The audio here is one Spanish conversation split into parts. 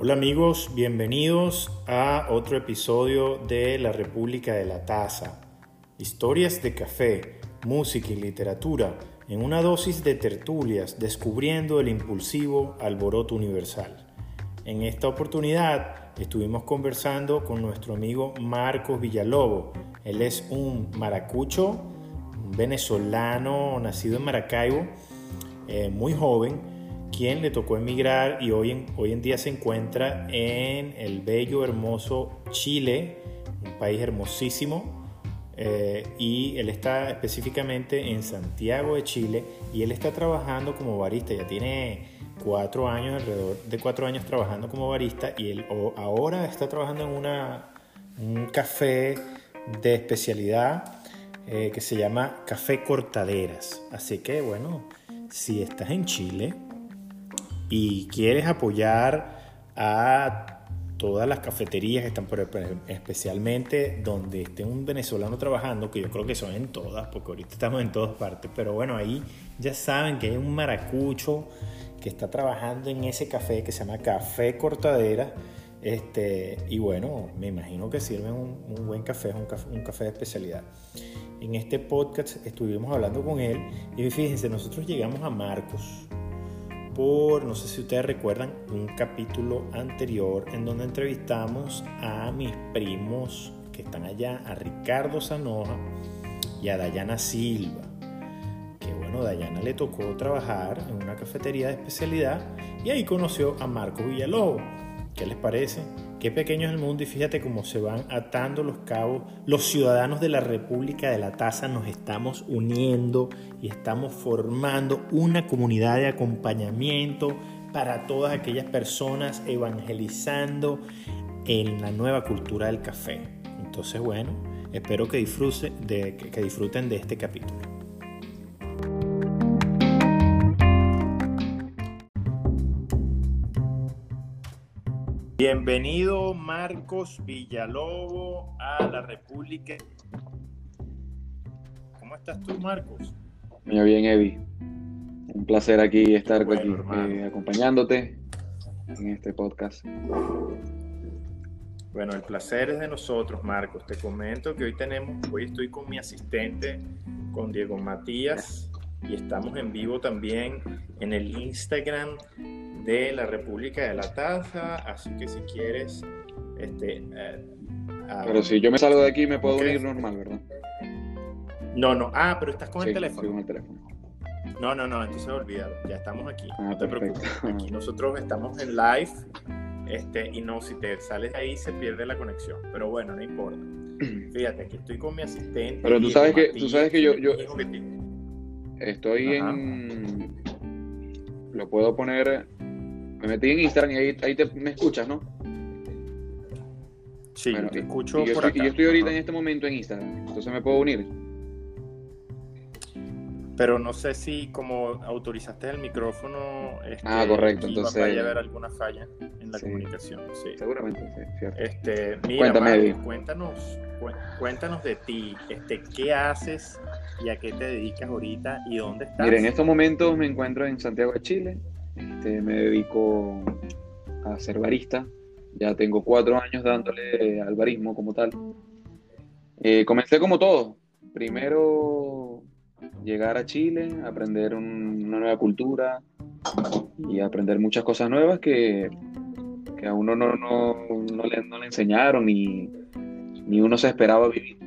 Hola amigos, bienvenidos a otro episodio de La República de la Taza. Historias de café, música y literatura en una dosis de tertulias descubriendo el impulsivo alboroto universal. En esta oportunidad estuvimos conversando con nuestro amigo Marcos Villalobo. Él es un maracucho, venezolano nacido en Maracaibo, eh, muy joven quien le tocó emigrar y hoy en, hoy en día se encuentra en el bello, hermoso Chile, un país hermosísimo. Eh, y él está específicamente en Santiago de Chile y él está trabajando como barista, ya tiene cuatro años, alrededor de cuatro años trabajando como barista y él ahora está trabajando en una, un café de especialidad eh, que se llama Café Cortaderas. Así que bueno, si estás en Chile, y quieres apoyar a todas las cafeterías que están por especialmente donde esté un venezolano trabajando, que yo creo que son en todas, porque ahorita estamos en todas partes, pero bueno, ahí ya saben que hay un maracucho que está trabajando en ese café que se llama Café Cortadera, este, y bueno, me imagino que sirven un, buen café, un café, un café de especialidad. En este podcast estuvimos hablando con él y fíjense, nosotros llegamos a Marcos, no sé si ustedes recuerdan, un capítulo anterior en donde entrevistamos a mis primos que están allá, a Ricardo Zanoja y a Dayana Silva. Que bueno, Dayana le tocó trabajar en una cafetería de especialidad y ahí conoció a Marco Villalobos. ¿Qué les parece? Qué pequeño es el mundo y fíjate cómo se van atando los cabos. Los ciudadanos de la República de la Taza nos estamos uniendo y estamos formando una comunidad de acompañamiento para todas aquellas personas evangelizando en la nueva cultura del café. Entonces, bueno, espero que, que disfruten de este capítulo. Bienvenido Marcos Villalobo a la República. ¿Cómo estás tú, Marcos? Muy bien, Evi. Un placer aquí estar aquí, eh, acompañándote en este podcast. Bueno, el placer es de nosotros, Marcos. Te comento que hoy tenemos, hoy estoy con mi asistente, con Diego Matías, y estamos en vivo también en el Instagram de la República de la Taza, así que si quieres, este... Eh, pero si yo me salgo de aquí me puedo unir normal, ¿verdad? No, no, ah, pero estás con el teléfono. con el teléfono. No, no, no, entonces olvídalo, ya estamos aquí, ah, no te preocupes. Aquí nosotros estamos en live, este, y no, si te sales ahí se pierde la conexión, pero bueno, no importa. Fíjate, aquí estoy con mi asistente. Pero tú sabes que, tú sabes que yo, yo estoy en, lo puedo poner me metí en Instagram y ahí, ahí te, me escuchas, ¿no? Sí, te escucho yo, por estoy, yo estoy ahorita en este momento en Instagram, entonces me puedo unir. Pero no sé si como autorizaste el micrófono, este, ah, correcto, entonces vaya a haber alguna falla en la comunicación. Sí. Seguramente, sí, cierto. Este, mira, Cuéntame, cuéntanos, cuéntanos de ti, este, qué haces y a qué te dedicas ahorita y dónde estás. Mira, en estos momentos me encuentro en Santiago de Chile, este, me dedico a ser barista. Ya tengo cuatro años dándole al barismo como tal. Eh, comencé como todo. Primero llegar a Chile, aprender una nueva cultura y aprender muchas cosas nuevas que, a uno no, le, enseñaron ni, ni uno se esperaba vivir.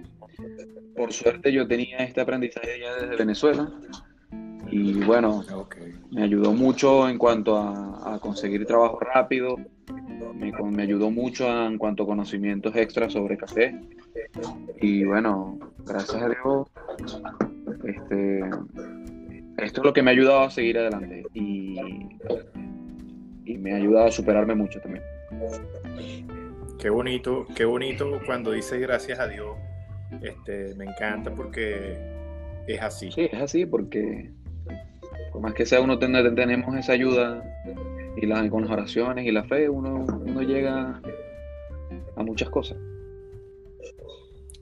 Por suerte yo tenía este aprendizaje ya desde Venezuela y bueno, me ayudó mucho en cuanto a, conseguir trabajo rápido, me, ayudó mucho en cuanto a conocimientos extras sobre café. Y bueno, gracias a Dios, este, esto es lo que me ha ayudado a seguir adelante y, y me ha ayudado a superarme mucho también. Qué bonito, qué bonito cuando dices gracias a Dios. Este, me encanta porque es así. Sí, es así porque por más que sea uno tenemos esa ayuda y las, con las oraciones y la fe, uno, uno llega a muchas cosas.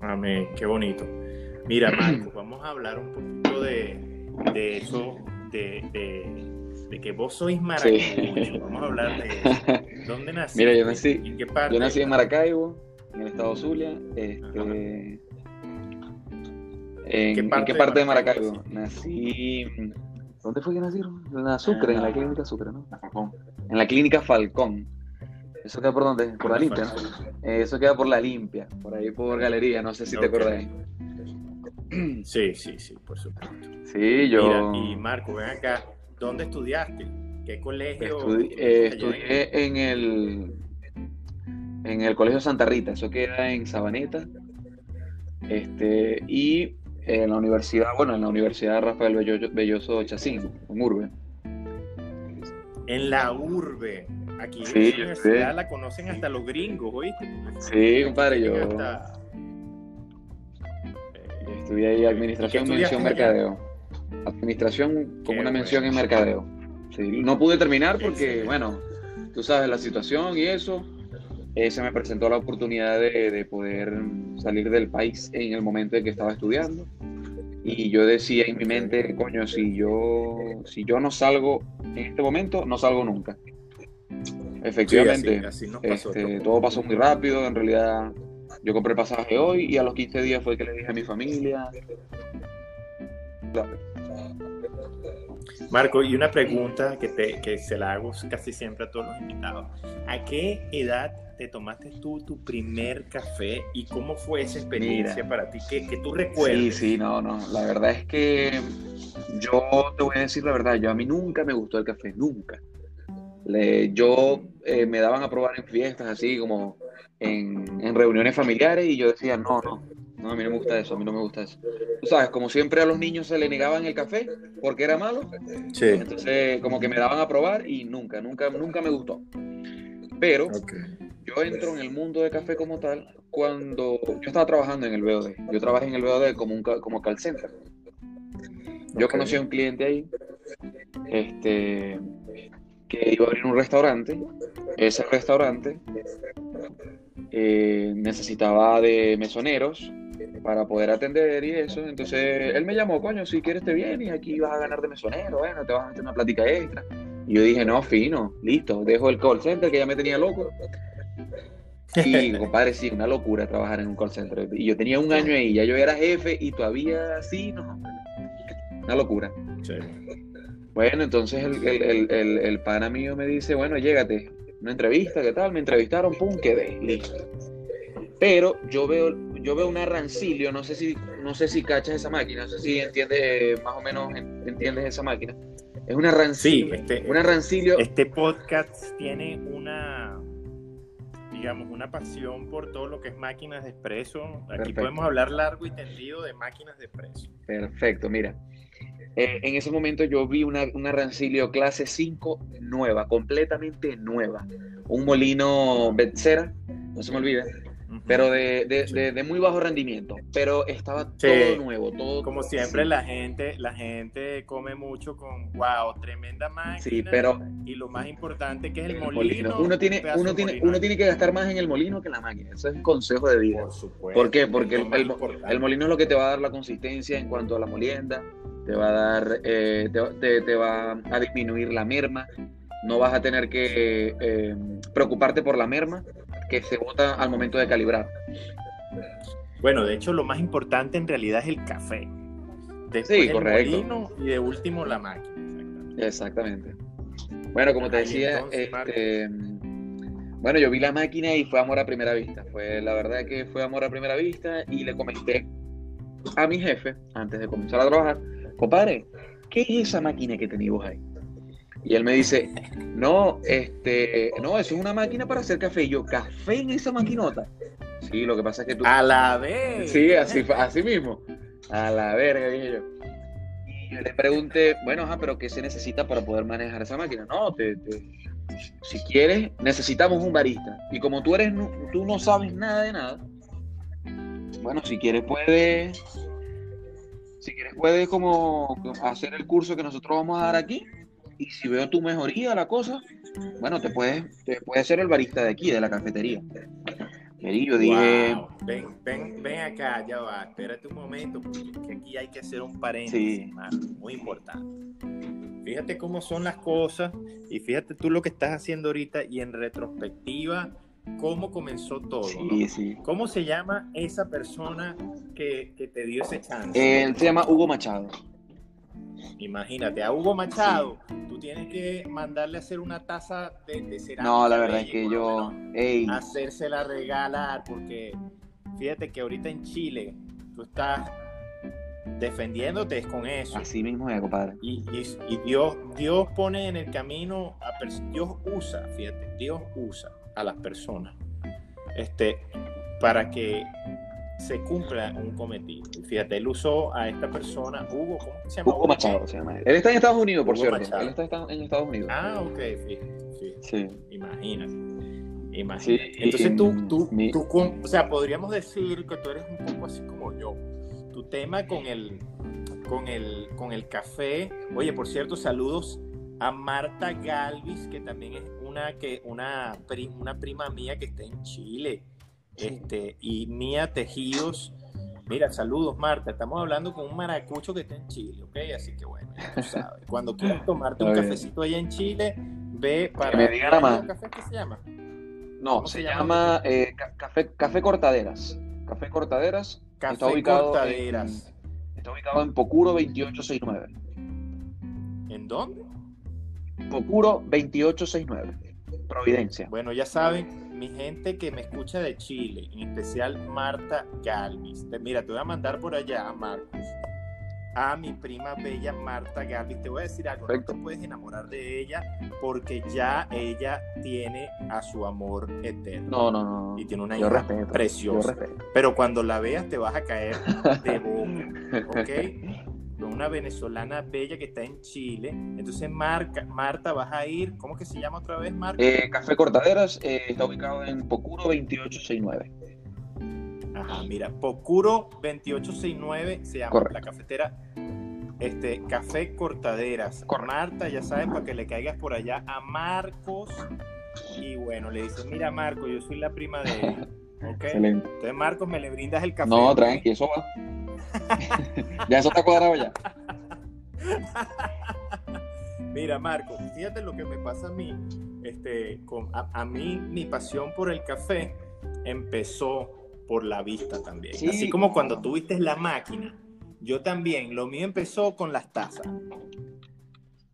Amén, qué bonito. Mira, Marco, vamos a hablar un poquito de, eso, de, de que vos sois maracucho. Vamos a hablar de eso. ¿Dónde naciste? Mira, yo nací, ¿En qué parte? yo nací en Maracaibo, en el estado Zulia. Este, ¿En, qué ¿en parte qué de parte de Maracaibo? Maracaibo? Nací. ¿Dónde fue que nací? En la Sucre, en la Ah. clínica Sucre, ¿no? En la clínica Falcón. ¿Eso queda por dónde? Por la limpia, ¿no? Eso queda por la limpia, por ahí por galería, no sé si te Ok. Sí, sí, sí, por supuesto. Sí, yo Mira, y Marco, ven acá. ¿Dónde estudiaste? ¿Qué colegio? estudi- eh, estudié en el en el Colegio Santa Rita, eso queda en Sabaneta. Este, y en la universidad, bueno, en la Universidad Rafael Bello- Belloso Chacín, en Urbe. En la urbe. Aquí Sí, en la universidad sé. la conocen hasta los gringos, ¿oíste? Sí, compadre, yo Hasta- estudié ahí administración, ¿Qué mención, mercadeo. Administración con Qué una mención bueno. en mercadeo. Sí, no pude terminar porque, bueno, tú sabes la situación y eso. eh, se me presentó la oportunidad de, de poder salir del país en el momento en que estaba estudiando. Y yo decía en mi mente, coño, si yo, si yo no salgo en este momento, no salgo nunca. Efectivamente, Sí, así, así nos pasó. este, todo pasó muy rápido, en realidad yo compré el pasaje hoy y a los 15 días fue que le dije a mi familia. Marco, y una pregunta que, te, que se la hago casi siempre a todos los invitados. ¿A qué edad te tomaste tú tu primer café y cómo fue esa experiencia Mira. para ti? Que, que tú Sí, recuerdes. sí, no, no, la verdad es que yo te voy a decir la verdad, yo a mí nunca me gustó el café, nunca. Le- yo eh, me daban a probar en fiestas, así como en, en reuniones familiares y yo decía, no, no, no, a mí no me gusta eso, a mí no me gusta eso. Tú sabes, como siempre a los niños se le negaban el café porque era malo, Sí. entonces como que me daban a probar y nunca, nunca, nunca me gustó. Pero yo entro en el mundo de café como tal cuando yo estaba trabajando en el BOD. Yo trabajé en el BOD como, un, como call center. Yo conocí a un cliente ahí este, que iba a abrir un restaurante. Ese restaurante eh, necesitaba de mesoneros para poder atender y eso. Entonces él me llamó, coño, si quieres te vienes y aquí vas a ganar de mesonero, bueno, te vas a meter una plática extra. Y yo dije, no, fino, listo, dejo el call center que ya me tenía loco. Y compadre, sí, una locura trabajar en un call center. Y yo tenía un año ahí, ya yo era jefe y todavía sí, no, una locura. Sí. Bueno, entonces el, el, el, el, el pana mío me dice, bueno, llégate, una entrevista, ¿qué tal? Me entrevistaron, pum, quedé, listo. Pero yo veo, yo veo una Rancilio, no sé si, no sé si cachas esa máquina, no sé si entiendes, más o menos en- entiendes esa máquina. Es una Sí, Rancilio, este, una Rancilio, este podcast tiene una, digamos, una pasión por todo lo que es máquinas de expreso. Aquí Perfecto. podemos hablar largo y tendido de máquinas de expreso. perfecto, mira. Eh, en ese momento yo vi una, una Rancilio clase 5 nueva, completamente nueva. Un molino Betsera, no se me olvida, Ujú. pero de, de, Sí. de- de muy bajo rendimiento. Pero estaba Sí. todo nuevo, todo. Como siempre, la gente, la gente come mucho con wow, tremenda máquina. Sí, pero Y lo más importante que es el el molino. molino. Uno tiene, uno, tiene, molino. uno tiene que gastar más en el molino que en la máquina. Eso es un consejo de vida. Por supuesto. ¿Por qué? Porque el, el- el molino es lo que te va a dar la consistencia en cuanto a la molienda, te va a dar, eh, te, te- te va a disminuir la merma, no vas a tener que eh, preocuparte por la merma que se bota al momento de calibrar. Bueno, de hecho, lo más importante en realidad es el café. Después Sí, el correcto. molino y de último la máquina. exactamente. Exactamente. Bueno, como te decía, entonces, este, bueno, yo vi la máquina y fue amor a primera vista. Fue la verdad que fue amor a primera vista y le comenté a mi jefe antes de comenzar a trabajar, compadre, ¿qué es esa máquina que tenéis vos ahí? Y él me dice, no, este, no, eso es una máquina para hacer café. Y yo, ¿café en esa maquinota? Sí, lo que pasa es que tú... A la vez. Sí, así, así mismo. A la verga, dije yo. Y yo le pregunté, bueno, ajá, pero ¿qué se necesita para poder manejar esa máquina? No, te, te- si quieres, necesitamos un barista. Y como tú eres, tú no sabes nada de nada, bueno, si quieres puedes, si quieres puedes como hacer el curso que nosotros vamos a dar aquí. Y si veo tu mejoría la cosa, bueno, te puedes, te puedes ser el barista de aquí, de la cafetería. Y yo dije, Wow. Ven, ven, ven acá, ya va. Espérate un momento, porque que aquí hay que hacer un paréntesis, Sí. Muy importante. fíjate cómo son las cosas y fíjate tú lo que estás haciendo ahorita y en retrospectiva, cómo comenzó todo. Sí, sí. ¿Cómo se llama esa persona que, que te dio ese chance? Él se llama Hugo Machado. Imagínate, a Hugo Machado, tú tienes que mandarle a hacer una taza de, de cerámica. No, la verdad es que yo. Ey, Hacérsela regalar, porque fíjate que ahorita en Chile tú estás defendiéndote con eso. así mismo es, compadre. Y, y- y Dios, Dios pone en el camino a Dios usa, fíjate, Dios usa a las personas este, para que se cumpla un cometido. Y Fíjate, él usó a esta persona, Hugo, ¿cómo se llama? Hugo Machado se llama él. Él está en Estados Unidos, por Hugo cierto. Machado. Él está en Estados Unidos. Ah, ok, fíjate, fíjate. Sí. Imagínate. Imagínate. Sí, Entonces y, tú, tú, mi- tú o sea, podríamos decir que tú eres un poco así como yo. Tu tema con el, con el, con el café. Oye, por cierto, saludos a Marta Galvis, que también es una, que, una, pri- una prima mía que está en Chile. Este, y Mía Tejidos. Mira, saludos Marta. Estamos hablando con un maracucho que está en Chile, ¿ok? Así que bueno, ya tú sabes. Cuando quieras tomarte un cafecito allá en Chile, ve para. me diga nada más. ¿Qué café que se llama? No, ¿Cómo se se llama eh, ca- café, café Cortaderas. Café Cortaderas. Café está ubicado Cortaderas. En, está ubicado en Pocuro 2869. ¿En dónde? Pocuro 2869. Providencia. Bueno, ya saben, mi gente que me escucha de Chile, en especial Marta Galvis. Mira, te voy a mandar por allá a Marcos, a mi prima bella Marta Galvis. Te voy a decir algo, no Perfecto. te puedes enamorar de ella porque ya ella tiene a su amor eterno. No, no, no. Y tiene una Yo hija respeto. Yo preciosa. respeto. Pero cuando la veas te vas a caer de boca, ¿ok? Con una venezolana bella que está en Chile. Entonces, Marca, Marta, vas a ir, ¿cómo que se llama otra vez, Marta? Eh, café Cortaderas eh, está ubicado en Pocuro 2869. Ajá, mira, Pocuro 2869 se llama Correcto. la cafetera. Este, Café Cortaderas. Correcto. Marta, ya sabes, para que le caigas por allá a Marcos. Y bueno, le dices, mira, Marcos, yo soy la prima de. ¿Ok? Excelente. Entonces, Marcos, me le brindas el café. No, tranqui, eso va. Ya eso está cuadrado ya. Mira, Marco, fíjate lo que me pasa a mí. Este, con, a, a mí, mi pasión por el café empezó por la vista también. Sí. Así como cuando tuviste la máquina, yo también. Lo mío empezó con las tazas.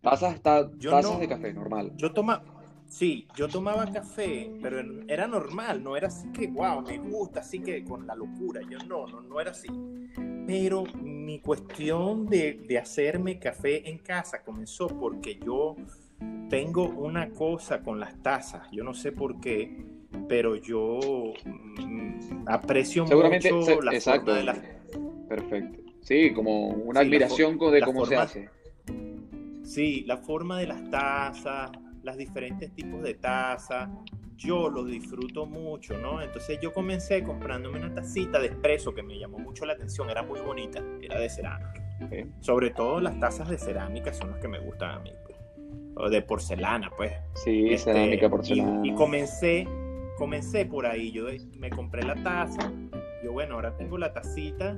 Tazas, ta- tazas no- de café, normal. Yo toma, sí, yo tomaba café, pero era normal, no era así que, wow, me gusta, así que con la locura. Yo no, no, no era así. Pero mi cuestión de, de hacerme café en casa comenzó porque yo tengo una cosa con las tazas. Yo no sé por qué, pero yo mm, aprecio Seguramente, mucho la exacto. forma de las Perfecto. Sí, como una Sí, admiración de cómo se hace. Sí, la forma de las tazas, las diferentes tipos de tazas, yo lo disfruto mucho, ¿no? Entonces yo comencé comprándome una tacita de espresso que me llamó mucho la atención, era muy bonita, era de cerámica. Sobre todo las tazas de cerámica son las que me gustan a mí, pues. o de porcelana, pues. Sí, Este, cerámica, y- porcelana. Y, comencé, comencé por ahí. Yo me compré la taza. Yo, bueno, ahora tengo la tacita,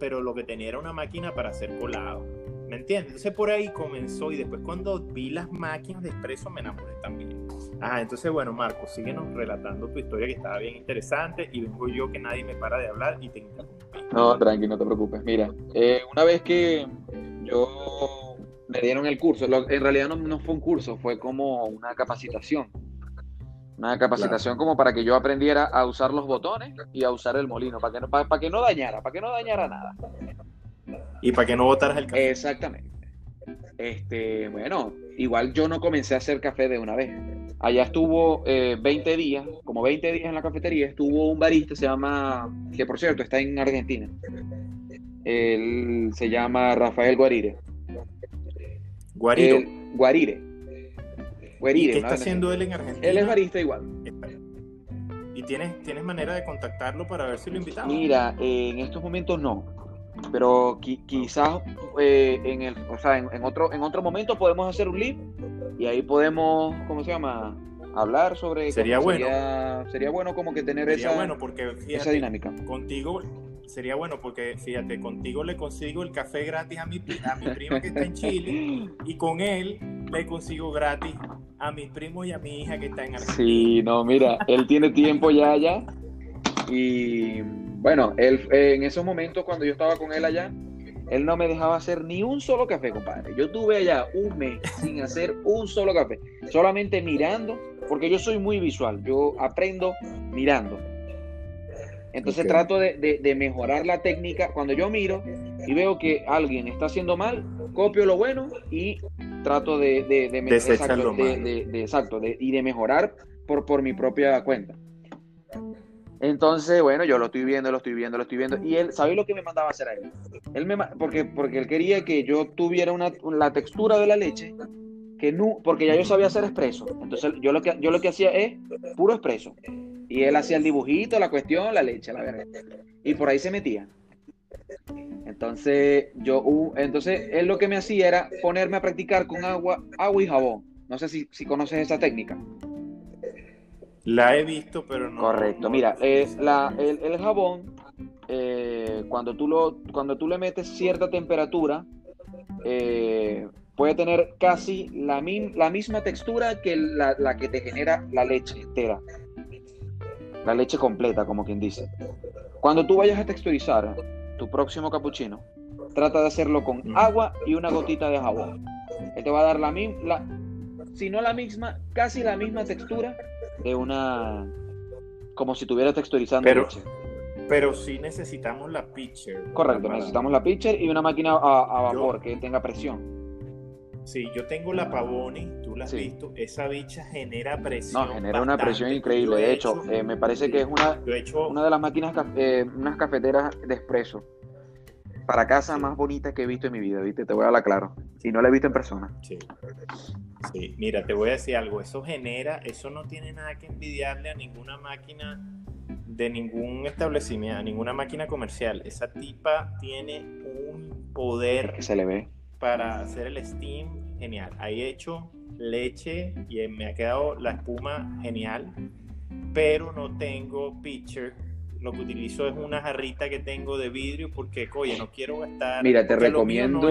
pero lo que tenía era una máquina para hacer colado. ¿Me entiendes? Entonces por ahí comenzó y después cuando vi las máquinas de expreso me enamoré también. Ah, entonces bueno, Marco, síguenos relatando tu historia que estaba bien interesante y vengo yo que nadie me para de hablar y te interrumpí. No, tranqui, no te preocupes. Mira, eh, una vez que yo me dieron el curso, lo- en realidad no, no fue un curso, fue como una capacitación. Una capacitación como para que yo aprendiera a usar los botones y a usar el molino, para que no, para, para que no dañara, para que no dañara nada. Y para que no botaras el café. Exactamente. Este, bueno, igual yo no comencé a hacer café de una vez. Allá estuvo eh, 20 días, como 20 días en la cafetería, estuvo un barista, se llama, que por cierto está en Argentina. Él se llama Rafael Guarire. Guarito. Él- Guarire. ¿Y Guarire, qué está haciendo él en Argentina? Él es barista igual. ¿Y tienes, tienes manera de contactarlo para ver si lo invitamos? Mira, eh, en estos momentos no, pero qui- quizás eh, en el, o sea, en, en otro, en otro momento podemos hacer un live y ahí podemos, ¿cómo se llama? Hablar sobre. Sería bueno. Sería, sería bueno como que tener Sería esa, bueno porque esa fíjate, dinámica. contigo, sería bueno porque, fíjate, contigo le consigo el café gratis a mi, a mi prima que está en Chile y con él le consigo gratis a mis primos y a mi hija que está en Argentina. Sí, no, mira, él tiene tiempo ya allá y bueno, él en esos momentos cuando yo estaba con él allá, él no me dejaba hacer ni un solo café, compadre. Yo tuve allá un mes sin hacer un solo café, solamente mirando, porque yo soy muy visual, yo aprendo mirando. Entonces trato de, mejorar la técnica. Cuando yo miro y veo que alguien está haciendo mal, copio lo bueno y trato de, de, de, exacto, y de mejorar por, por mi propia cuenta. Entonces, bueno, yo lo estoy viendo, lo estoy viendo, lo estoy viendo. Y él, ¿sabéis lo que me mandaba hacer a él? Él me, porque, porque él quería que yo tuviera una, la textura de la leche, que no, porque ya yo sabía hacer expreso. Entonces, yo lo que, yo lo que hacía es puro expreso. Y él hacía el dibujito, la cuestión, la leche, la verdad. Y por ahí se metía. Entonces, yo, entonces, él lo que me hacía era ponerme a practicar con agua, agua y jabón. No sé si, si conoces esa técnica. La he visto, pero no. Correcto. Mira, es la, el, jabón, eh, cuando, tú lo, cuando tú le metes cierta temperatura, eh, puede tener casi la, la misma textura que la, la, que te genera la leche entera. La leche completa, como quien dice. Cuando tú vayas a texturizar tu próximo cappuccino, trata de hacerlo con agua y una gotita de jabón. Él te va a dar la misma, si no la misma, casi la misma textura de una. como si tuviera texturizando pero, leche. Pero sí necesitamos la pitcher. Correcto, necesitamos la pitcher y una máquina a, vapor que tenga presión. Sí, yo tengo la Pavoni, tú la has visto, esa bicha genera presión. No, genera una presión increíble. De hecho, eh, me parece que es una, una de las máquinas, eh, unas cafeteras de expreso para casa más bonita que he visto en mi vida, ¿viste? Te voy a hablar claro. Si no la he visto en persona. Sí. Sí, mira, te voy a decir algo, eso genera, eso no tiene nada que envidiarle a ninguna máquina de ningún establecimiento, a ninguna máquina comercial. Esa tipa tiene un poder se le ve. para hacer el steam genial. Ahí he hecho leche y me ha quedado la espuma genial, pero no tengo pitcher. Lo que utilizo es una jarrita que tengo de vidrio porque, oye, no quiero gastar. Mira, te recomiendo.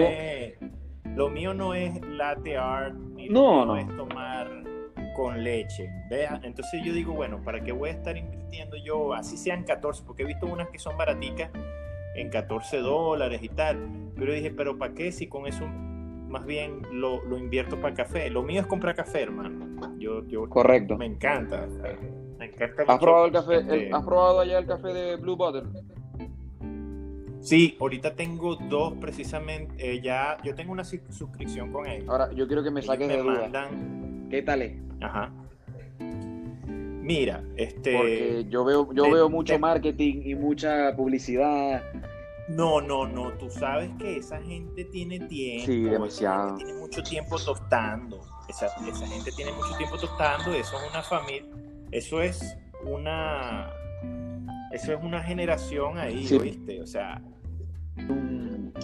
Lo mío no es latte art, ni no, no. es tomar con leche. ¿vea? Entonces yo digo, bueno, ¿para qué voy a estar invirtiendo yo? Así sean 14, porque he visto unas que son baraticas en 14 dólares y tal. Pero dije, ¿pero para qué? Si con eso más bien lo, lo invierto para café. Lo mío es comprar café, hermano. Yo, yo Correcto. Me encanta. Me encanta ¿Has, probado el café, ¿Has probado allá el café de Blue Butter? Sí, ahorita tengo dos precisamente. Eh, ya, yo tengo una suscripción con ellos. Ahora, yo quiero que me saques de duda. ¿Qué tal es? Ajá. Mira, este. Porque yo veo, yo veo mucho marketing y mucha publicidad. No, no, no. Tú sabes que esa gente tiene tiempo. Sí, demasiado. tiene mucho tiempo tostando. Esa, esa gente tiene mucho tiempo tostando. Eso es una familia. Eso es una. Eso es una generación ahí, ¿viste? O sea,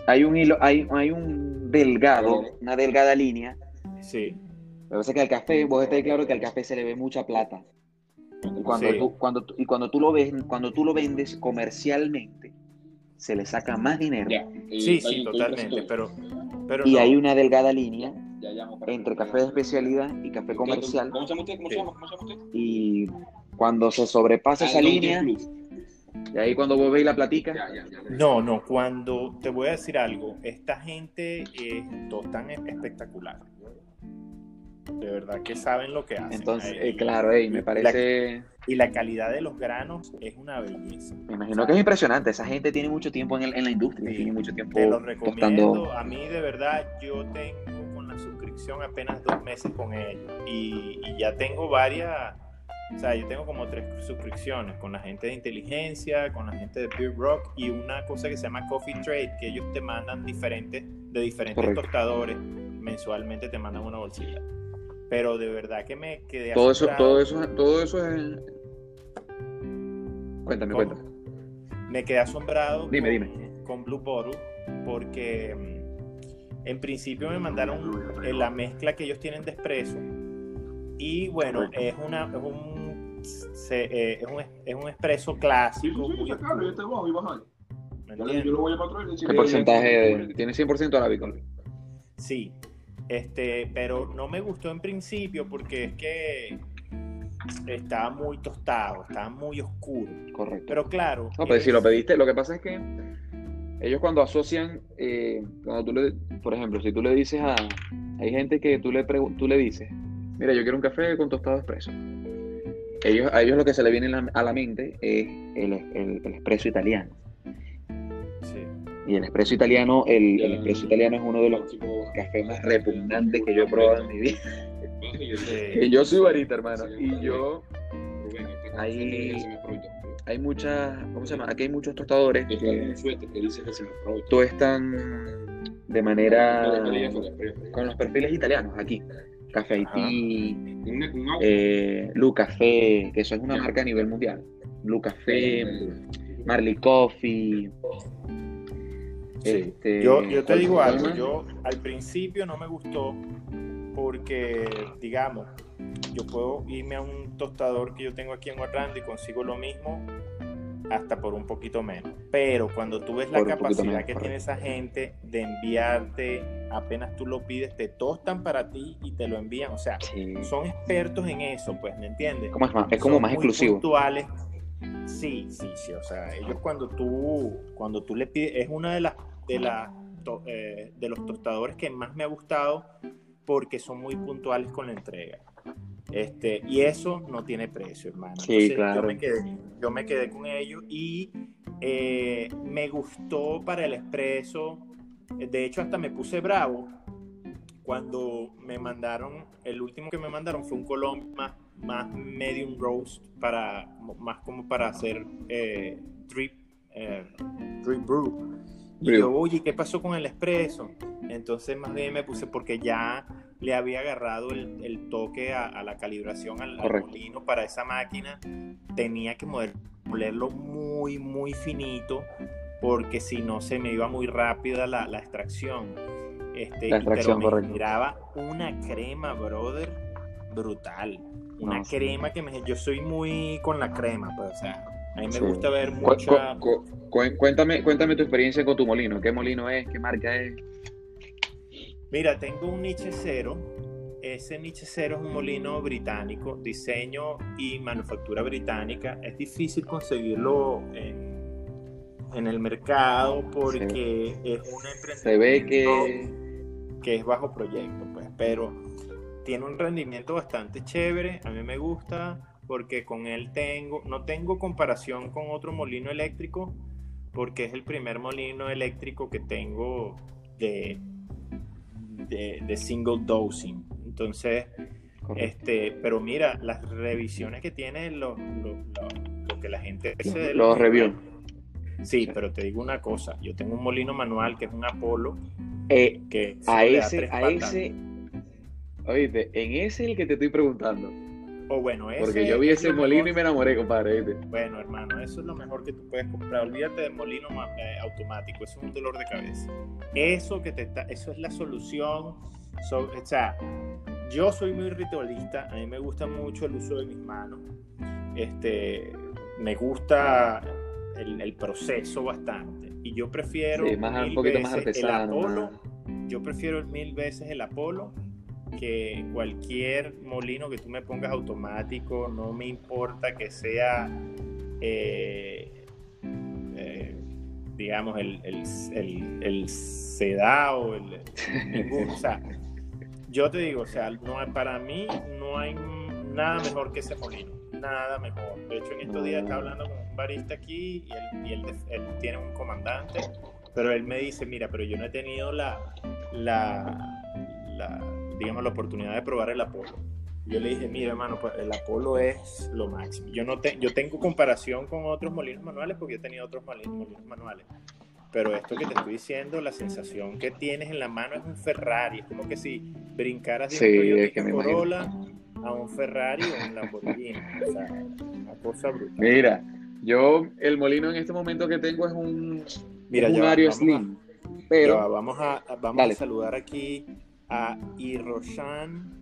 hay un hilo, hay, hay un delgado, una delgada línea. Sí. Lo que pasa es que al café, vos estáis claro que al café se le ve mucha plata. Y cuando, tú, cuando, y cuando tú lo ves, cuando tú lo vendes comercialmente, se le saca más dinero. Sí, sí, totalmente, pero, pero y hay una delgada línea entre café de especialidad y café comercial. ¿Cómo se llama usted? ¿Cómo se llama? Y cuando se sobrepasa esa línea, y ahí cuando vos veis la platica. No, no, cuando te voy a decir algo, esta gente es tan espectacular. De verdad que saben lo que hacen. Entonces, eh, claro, me parece. y la calidad de los granos es una belleza. Me imagino que es impresionante. Esa gente tiene mucho tiempo en, en la industria, tiene mucho tiempo. Te lo recomiendo. A mí, de verdad, yo tengo con la suscripción apenas dos meses con ellos. y ya tengo varias o sea, yo tengo como tres suscripciones con la gente de inteligencia, con la gente de Beer Rock y una cosa que se llama Coffee Trade, que ellos te mandan diferentes, de diferentes tostadores, mensualmente te mandan una bolsilla. Pero de verdad que me quedé todo eso, todo eso, todo eso es. Cuéntame, cuéntame. Me quedé asombrado dime, con, dime. con Blue Bottle porque mm, en principio me mandaron la mezcla que ellos tienen de espresso y bueno, es, una, es un se, eh, es, un, es un expreso clásico. Sí, sí, muy... claro, yo te voy yo lo voy a patrón ¿Qué porcentaje? ¿Tiene 100% arábico? Sí, este, pero no me gustó en principio porque es que estaba muy tostado, estaba muy oscuro. Correcto. Pero claro. No, pero si lo pediste, lo que pasa es que ellos cuando asocian, eh, cuando tú le, por ejemplo, si tú le dices a, hay gente que tú le, tú le dices, mira, yo quiero un café con tostado expreso. Ellos, a ellos lo que se le viene a la mente es el, el, el expreso italiano. Y el espresso italiano, el, el espresso italiano es uno de los cafés más repugnantes que yo he probado en mi vida. Y yo soy barista, hermano. Y yo. Hay, hay muchas. ¿Cómo se llama? Aquí hay muchos tostadores que están de manera. con los perfiles italianos aquí. Café Haití, eh, Lu Café, que eso es una marca a nivel mundial. Lu Café, Marley Coffee. Este, yo, yo te digo algo, yo al principio no me gustó porque, digamos, yo puedo irme a un tostador que yo tengo aquí en Orlando y consigo lo mismo hasta por un poquito menos. Pero cuando tú ves la capacidad que tiene esa gente de enviarte, apenas tú lo pides, te tostan para ti y te lo envían. O sea, son expertos en eso, pues, ¿me entiendes? es, como más exclusivo. Puntuales. Sí, sí, sí. O sea, ellos cuando tú, cuando tú le pides, es una de las de, la, eh, de los tostadores que más me ha gustado porque son muy puntuales con la entrega. Este, y eso no tiene precio, hermano. Sí, claro. Yo me, quedé, con ellos y eh, me gustó para el expreso. De hecho, hasta me puse bravo cuando me mandaron, el último que me mandaron fue un colón más, más medium roast, para, más como para hacer eh, drip, eh, drip brew. Y yo, oye, ¿qué pasó con el expreso? Entonces más bien me puse porque ya le había agarrado el, toque a, la calibración al, molino para esa máquina. Tenía que molerlo muy, muy finito porque si no se me iba muy rápida la, extracción. Este, la extracción, pero me miraba una crema, brother, brutal. Una crema que me... Yo soy muy con la crema, pues, o sea, a mí me gusta ver mucha... cuéntame, cuéntame tu experiencia con tu molino. ¿Qué molino es? ¿Qué marca es? Mira, tengo un Nietzsche Cero. Ese Nietzsche Cero es un molino británico, diseño y manufactura británica. Es difícil conseguirlo en, el mercado porque es un emprendimiento se ve que... que es bajo proyecto, pues, pero tiene un rendimiento bastante chévere. A mí me gusta porque con él tengo, no tengo comparación con otro molino eléctrico, porque es el primer molino eléctrico que tengo de de, single dosing. Entonces, este, pero mira, las revisiones que tiene lo, lo, que la gente dice los reviews. Sí, pero te digo una cosa, yo tengo un molino manual que es un Apolo eh, que a ese, a ese, oíste, en ese es el que te estoy preguntando bueno, Porque yo vi ese molino y me enamoré, compadre. Bueno, hermano, eso es lo mejor que tú puedes comprar. Olvídate del molino eh, automático, eso es un dolor de cabeza. Eso que te eso es la solución. o sea, yo soy muy ritualista, a mí me gusta mucho el uso de mis manos. Este, me gusta el, proceso bastante. Y yo prefiero más, un poquito más artesano, el Apolo. Yo prefiero mil veces el Apolo que cualquier molino que tú me pongas automático, no me importa que sea, eh, eh, digamos, el, el, el, el el, o sea, yo te digo, o sea, no, para mí no hay nada mejor que ese molino, nada mejor. De hecho, en estos días estaba hablando con un barista aquí y, él, él, tiene un comandante, pero él me dice, mira, pero yo no he tenido la, la, la digamos, la oportunidad de probar el Apolo. Yo le dije, mira, hermano, pues el Apolo es lo máximo. Yo, no te, yo tengo comparación con otros molinos manuales porque he tenido otros molinos, manuales. Pero esto que te estoy diciendo, la sensación que tienes en la mano es un Ferrari. Es como que si brincaras de sí, un Corolla a un Ferrari o un Lamborghini. O sea, una cosa brutal. Mira, yo el molino en este momento que tengo es un, Mira, un Ario Slim. pero vamos a, vamos a saludar aquí a Irroshan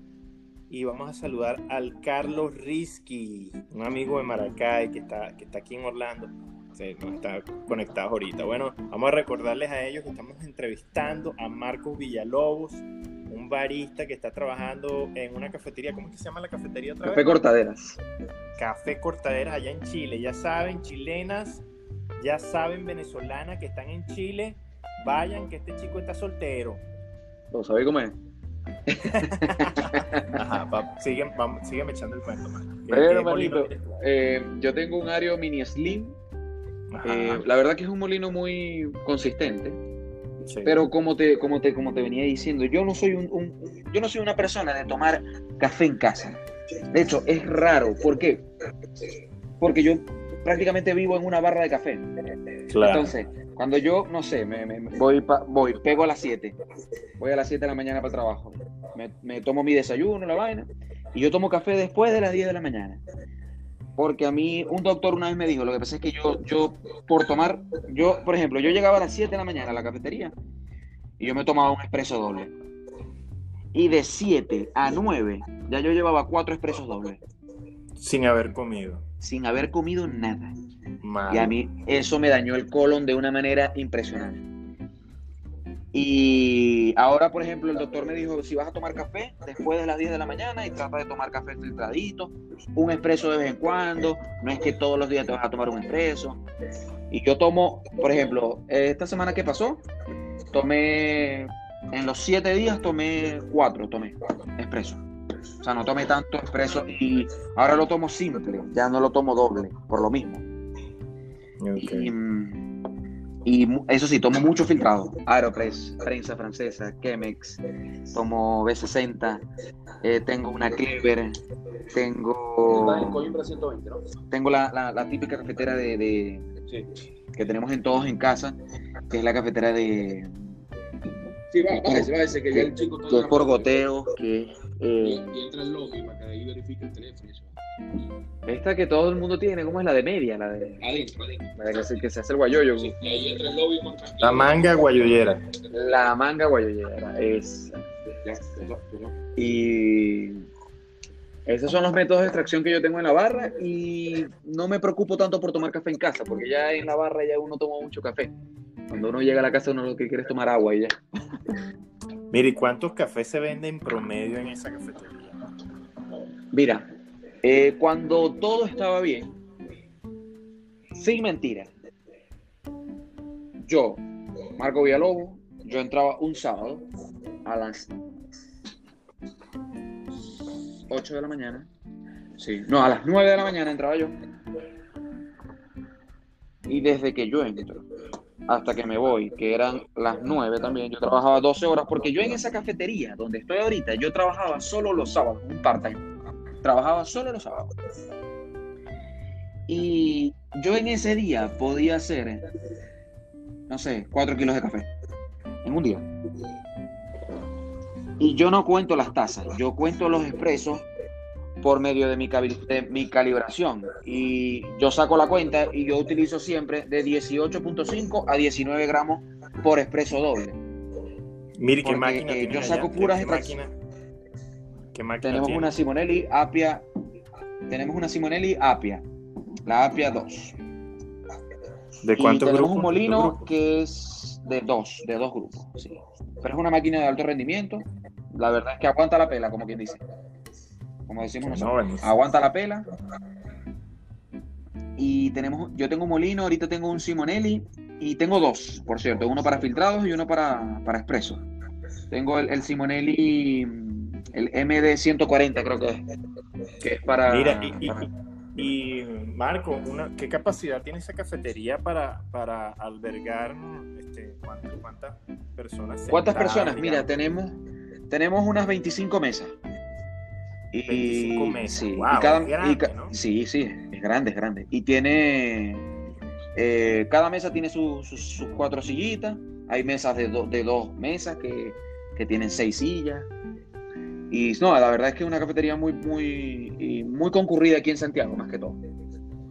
y vamos a saludar al Carlos Risky, un amigo de Maracay que está, que está aquí en Orlando. Sí, no está conectados ahorita. Bueno, vamos a recordarles a ellos que estamos entrevistando a Marcos Villalobos, un barista que está trabajando en una cafetería. ¿Cómo es que se llama la cafetería otra Café Cortaderas. Café Cortaderas allá en Chile. Ya saben, chilenas, ya saben, venezolanas que están en Chile, vayan que este chico está soltero. ¿Lo sabéis cómo es? Ajá, va, sígueme echando el cuento, man. ¿Qué- Bueno, qué molino manito, eh, yo tengo un Ario Mini Slim. Eh, la verdad que es un molino muy consistente. sí. Pero como te, como te, como te venía diciendo, yo no soy un- yo no soy una persona de tomar café en casa. De hecho, es raro. ¿Por qué? Porque yo prácticamente vivo en una barra de café. claro. Entonces, cuando yo, no sé, me, me- voy, pa- voy, pego a las 7, voy a las 7 de la mañana para el trabajo, me, me tomo mi desayuno, la vaina, y yo tomo café después de las 10 de la mañana. Porque a mí, un doctor una vez me dijo, lo que pasa es que yo, yo, por tomar, yo, por ejemplo, yo llegaba a las 7 de la mañana a la cafetería y yo me tomaba un expreso doble. Y de 7 a 9, ya yo llevaba cuatro expresos dobles, Sin haber comido. sin haber comido nada. Y a mí eso me dañó el colon de una manera impresionante. Y ahora, por ejemplo, el doctor me dijo, si vas a tomar café después de las 10 de la mañana y trata de tomar café filtradito, un expreso de vez en cuando, no es que todos los días te vas a tomar un expreso. Y yo tomo, por ejemplo, esta semana que pasó, tomé, en los 7 días tomé 4, tomé expreso. O sea, no tomé tanto expreso y ahora lo tomo simple, ya no lo tomo doble, por lo mismo. Y, eso sí, tomo mucho filtrado. Aeropress, prensa francesa, Chemex, tomo B60, eh, tengo una Clever, tengo, Coimbra 120, ¿no? tengo la, la- la típica cafetera de, de- Sí. que tenemos en todos en casa, que es la cafetera de Sí, va, bájese, bájese, que ya el chico está que es por goteo, que Y, eh, y entra al lobby para que ahí verifique el teléfono. y eso. Esta que todo el mundo tiene, ¿cómo es la de media? La de, Adentro, adentro. la de que, se, que se hace el guayoyo. Sí, y ahí entra el lobby con tranquilo. La manga guayollera. La manga guayoyera, es Ya, ya, ya, ya. Y esos son los métodos de extracción que yo tengo en la barra y no me preocupo tanto por tomar café en casa, porque ya en la barra ya uno toma mucho café. Cuando uno llega a la casa uno lo que quiere es tomar agua y ya. Mire, ¿y cuántos cafés se venden en promedio en esa cafetería? Mira, eh, cuando todo estaba bien, sin mentira, yo, Marco Villalobos, yo entraba un sábado a las 8 de la mañana. Sí, no, a las 9 de la mañana entraba yo. Y desde que yo entro hasta que me voy, que eran las 9 también, yo trabajaba 12 horas, porque yo en esa cafetería donde estoy ahorita, yo trabajaba solo los sábados, un part-time. Trabajaba solo los sábados. Y yo en ese día podía hacer, no sé, 4 kilos de café. En un día. Y yo no cuento las tazas, yo cuento los expresos por medio de mi, de mi calibración. Y yo saco la cuenta y yo utilizo siempre de 18.5 a 19 gramos por expreso doble. Mire, ¿qué máquina eh, yo saco ¿Qué- puras ¿Qué extracciones. máquina? ¿Qué máquina Tenemos tiene? una Simonelli Apia. Tenemos una Simonelli Apia. La Apia 2. ¿De Y cuántos tenemos grupos? un molino que es de dos, de dos grupos. sí. Pero es una máquina de alto rendimiento. La verdad es que aguanta la pela, como quien dice. Como decimos No, nosotros. Aguanta la pela. Y tenemos, yo tengo un molino, ahorita tengo un Simonelli y tengo dos, por cierto, uno para filtrados y uno para, para expreso. Tengo el, el Simonelli, el MD 140 creo que es, que es para... Mira, y, y- para- y, Marco, una, ¿qué capacidad tiene esa cafetería para, para albergar este, ¿cuántas, cuántas personas? ¿Cuántas personas? Mira, tenemos, tenemos unas 25 mesas. Y, 25 mesas, sí, wow, y cada- es grande, y ca- ¿no? Sí, sí, es grande, es grande. Y tiene, eh, cada mesa tiene su- su- sus cuatro sillitas. Hay mesas de, do- de dos mesas que, que tienen seis sillas. Y no, la verdad es que es una cafetería muy, muy, muy concurrida aquí en Santiago, más que todo.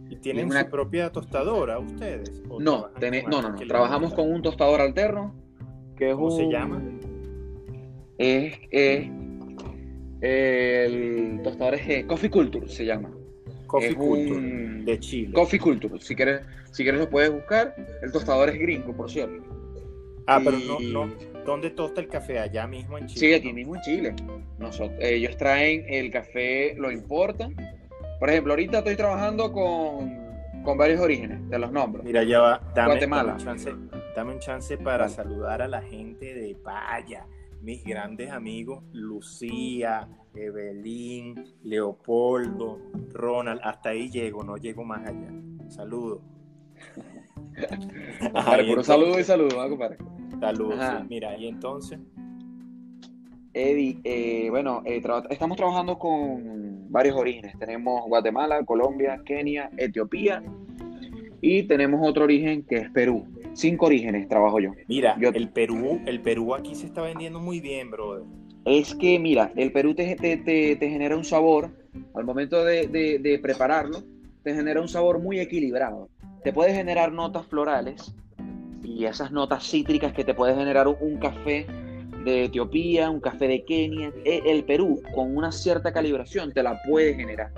¿Y tienen una- su propia tostadora ustedes? ¿O No, no, no, no. Trabajamos con un tostador alterno. Que es ¿Cómo se un- llama? es, es- el tostador es eh, Coffee Culture, se llama. Coffee Es Culture un- de Chile. Coffee Culture. Si quieres, si quieres lo puedes buscar. El tostador es gringo, por cierto. ah, pero no, no. ¿Dónde tosta el café? Allá mismo en Chile. Sí, aquí mismo en Chile. Nosotros, ellos traen el café, lo importan. Por ejemplo, ahorita estoy trabajando con, con varios orígenes, te los nombro. Mira, ya va. Dame, Guatemala. dame un chance, dame un chance para saludar a la gente de Paya, mis grandes amigos Lucía, Evelyn, Leopoldo, Ronald. Hasta ahí llego, no llego más allá. Saludos. Compadre, puro saludo y saludo, ¿ah, compadre? Saludos. Ajá. sí. Mira, y entonces. Eddie, eh, bueno, eh, tra- estamos trabajando con varios orígenes. Tenemos Guatemala, Colombia, Kenia, Etiopía y tenemos otro origen que es Perú. Cinco orígenes trabajo yo. Mira, Yo- el Perú, el Perú aquí se está vendiendo muy bien, brother. Es que, mira, el Perú te, te- te- te genera un sabor, al momento de, de- de prepararlo, te genera un sabor muy equilibrado. Te puede generar notas florales y esas notas cítricas que te puede generar un, café de Etiopía, un café de Kenia. E- El Perú, con una cierta calibración, te la puede generar.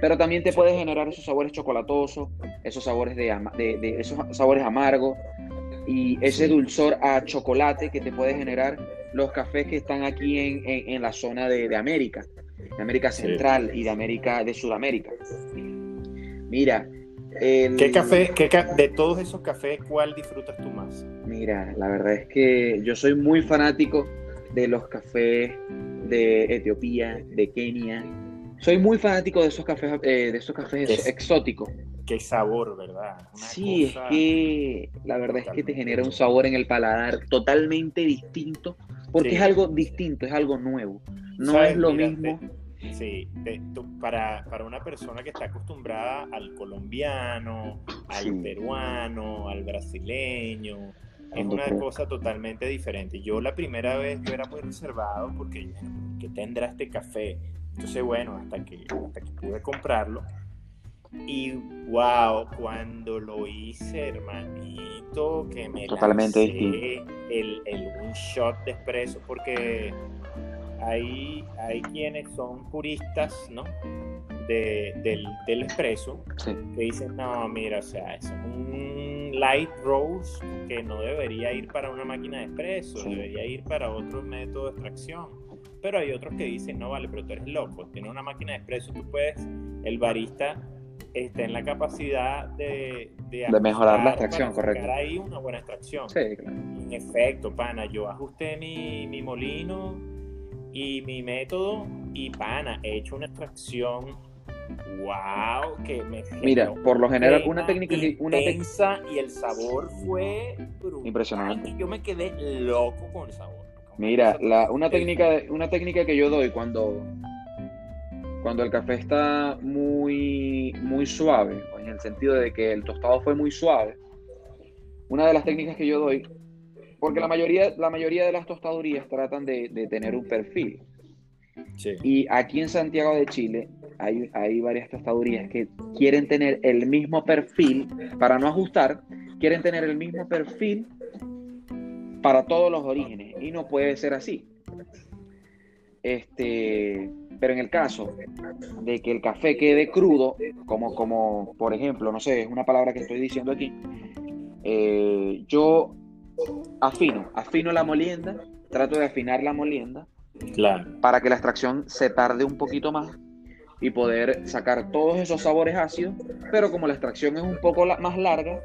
Pero también te puede generar esos sabores chocolatosos, esos sabores de, de- de- esos sabores amargos y ese dulzor a chocolate que te puede generar los cafés que están aquí en, en- en la zona de, de América, de América Sí. Central y de América de Sudamérica. Mira, el- ¿Qué café, qué ca- de todos esos cafés, cuál disfrutas tú más? Mira, la verdad es que yo soy muy fanático de los cafés de Etiopía, de Kenia. Soy muy fanático de esos cafés, eh, de esos cafés Es- exóticos. Qué sabor, ¿verdad? Una Sí, es que la verdad es que te genera un sabor en el paladar totalmente distinto, porque Sí. es algo distinto, es algo nuevo. No es lo Mira, mismo. Sí, te- tú- para, para una persona que está acostumbrada al colombiano, al Sí. peruano, al brasileño, es una cosa totalmente diferente. Yo la primera vez yo era muy reservado porque, ¿qué tendrá este café? Entonces, bueno, hasta que, hasta que pude comprarlo. Y wow, cuando lo hice, hermanito, que me Totalmente lancé el, el un shot de espresso, porque hay, hay quienes son puristas, ¿no? De, del, del espresso, Sí. que dicen, no, mira, o sea, es un light roast que no debería ir para una máquina de espresso, Sí. debería ir para otro método de extracción. Pero hay otros que dicen, no, vale, pero tú eres loco, tienes una máquina de espresso, tú puedes, el barista está en la capacidad de... De, De mejorar la extracción, correcto. ahí una buena extracción. Sí, claro. En efecto, pana, yo ajusté mi, mi molino y mi método y pana, he hecho una extracción wow que me Mira, por lo general, una técnica una intensa y el sabor fue brutal. Impresionante. Y yo me quedé loco con el sabor. Mira, Una la, una, técnica, una técnica que yo doy cuando, cuando el café está muy, muy suave, en el sentido de que el tostado fue muy suave, una de las técnicas que yo doy, porque la mayoría, la mayoría de las tostadurías tratan de, de tener un perfil. Sí. Y aquí en Santiago de Chile hay, hay varias tostadurías que quieren tener el mismo perfil, para no ajustar, quieren tener el mismo perfil para todos los orígenes. Y no puede ser así. Este, pero en el caso de que el café quede crudo, como, como por ejemplo, no sé, es una palabra que estoy diciendo aquí, eh, yo afino, afino la molienda, trato de afinar la molienda Claro. para que la extracción se tarde un poquito más y poder sacar todos esos sabores ácidos, pero como la extracción es un poco la- más larga,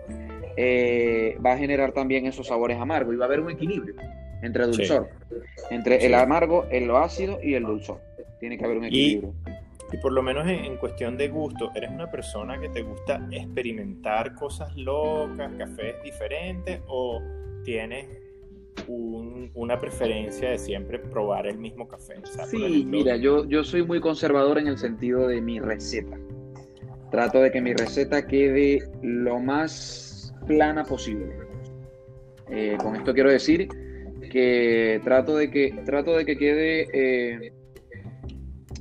eh, va a generar también esos sabores amargos y va a haber un equilibrio entre Sí. dulzor, entre Sí. el amargo, el ácido y el dulzor. Tiene que haber un Y- equilibrio. Y por lo menos en, en cuestión de gusto, ¿eres una persona que te gusta experimentar cosas locas, cafés diferentes o tienes un- una preferencia de siempre probar el mismo café? O sea, Sí, ejemplo, mira, yo, yo soy muy conservador en el sentido de mi receta. Trato de que mi receta quede lo más plana posible. Eh, con esto quiero decir que trato de que trato de que quede eh,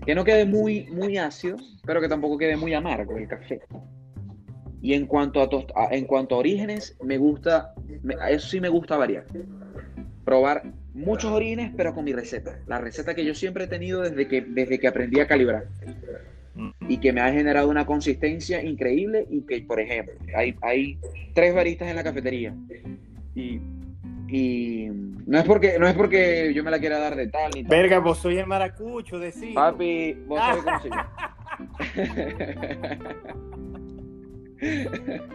que no quede muy muy ácido, pero que tampoco quede muy amargo el café. Y en cuanto a, tost- a- en cuanto a orígenes, me gusta, me- eso sí me gusta variar. Probar muchos orígenes, pero con mi receta. La receta que yo siempre he tenido desde que, desde que aprendí a calibrar. y que me ha generado una consistencia increíble y que, por ejemplo, hay, hay tres baristas en la cafetería y, y no es porque no es porque yo me la quiera dar de tal ni tal. Verga, vos soy el maracucho, decís. Papi, vos sabés cómo.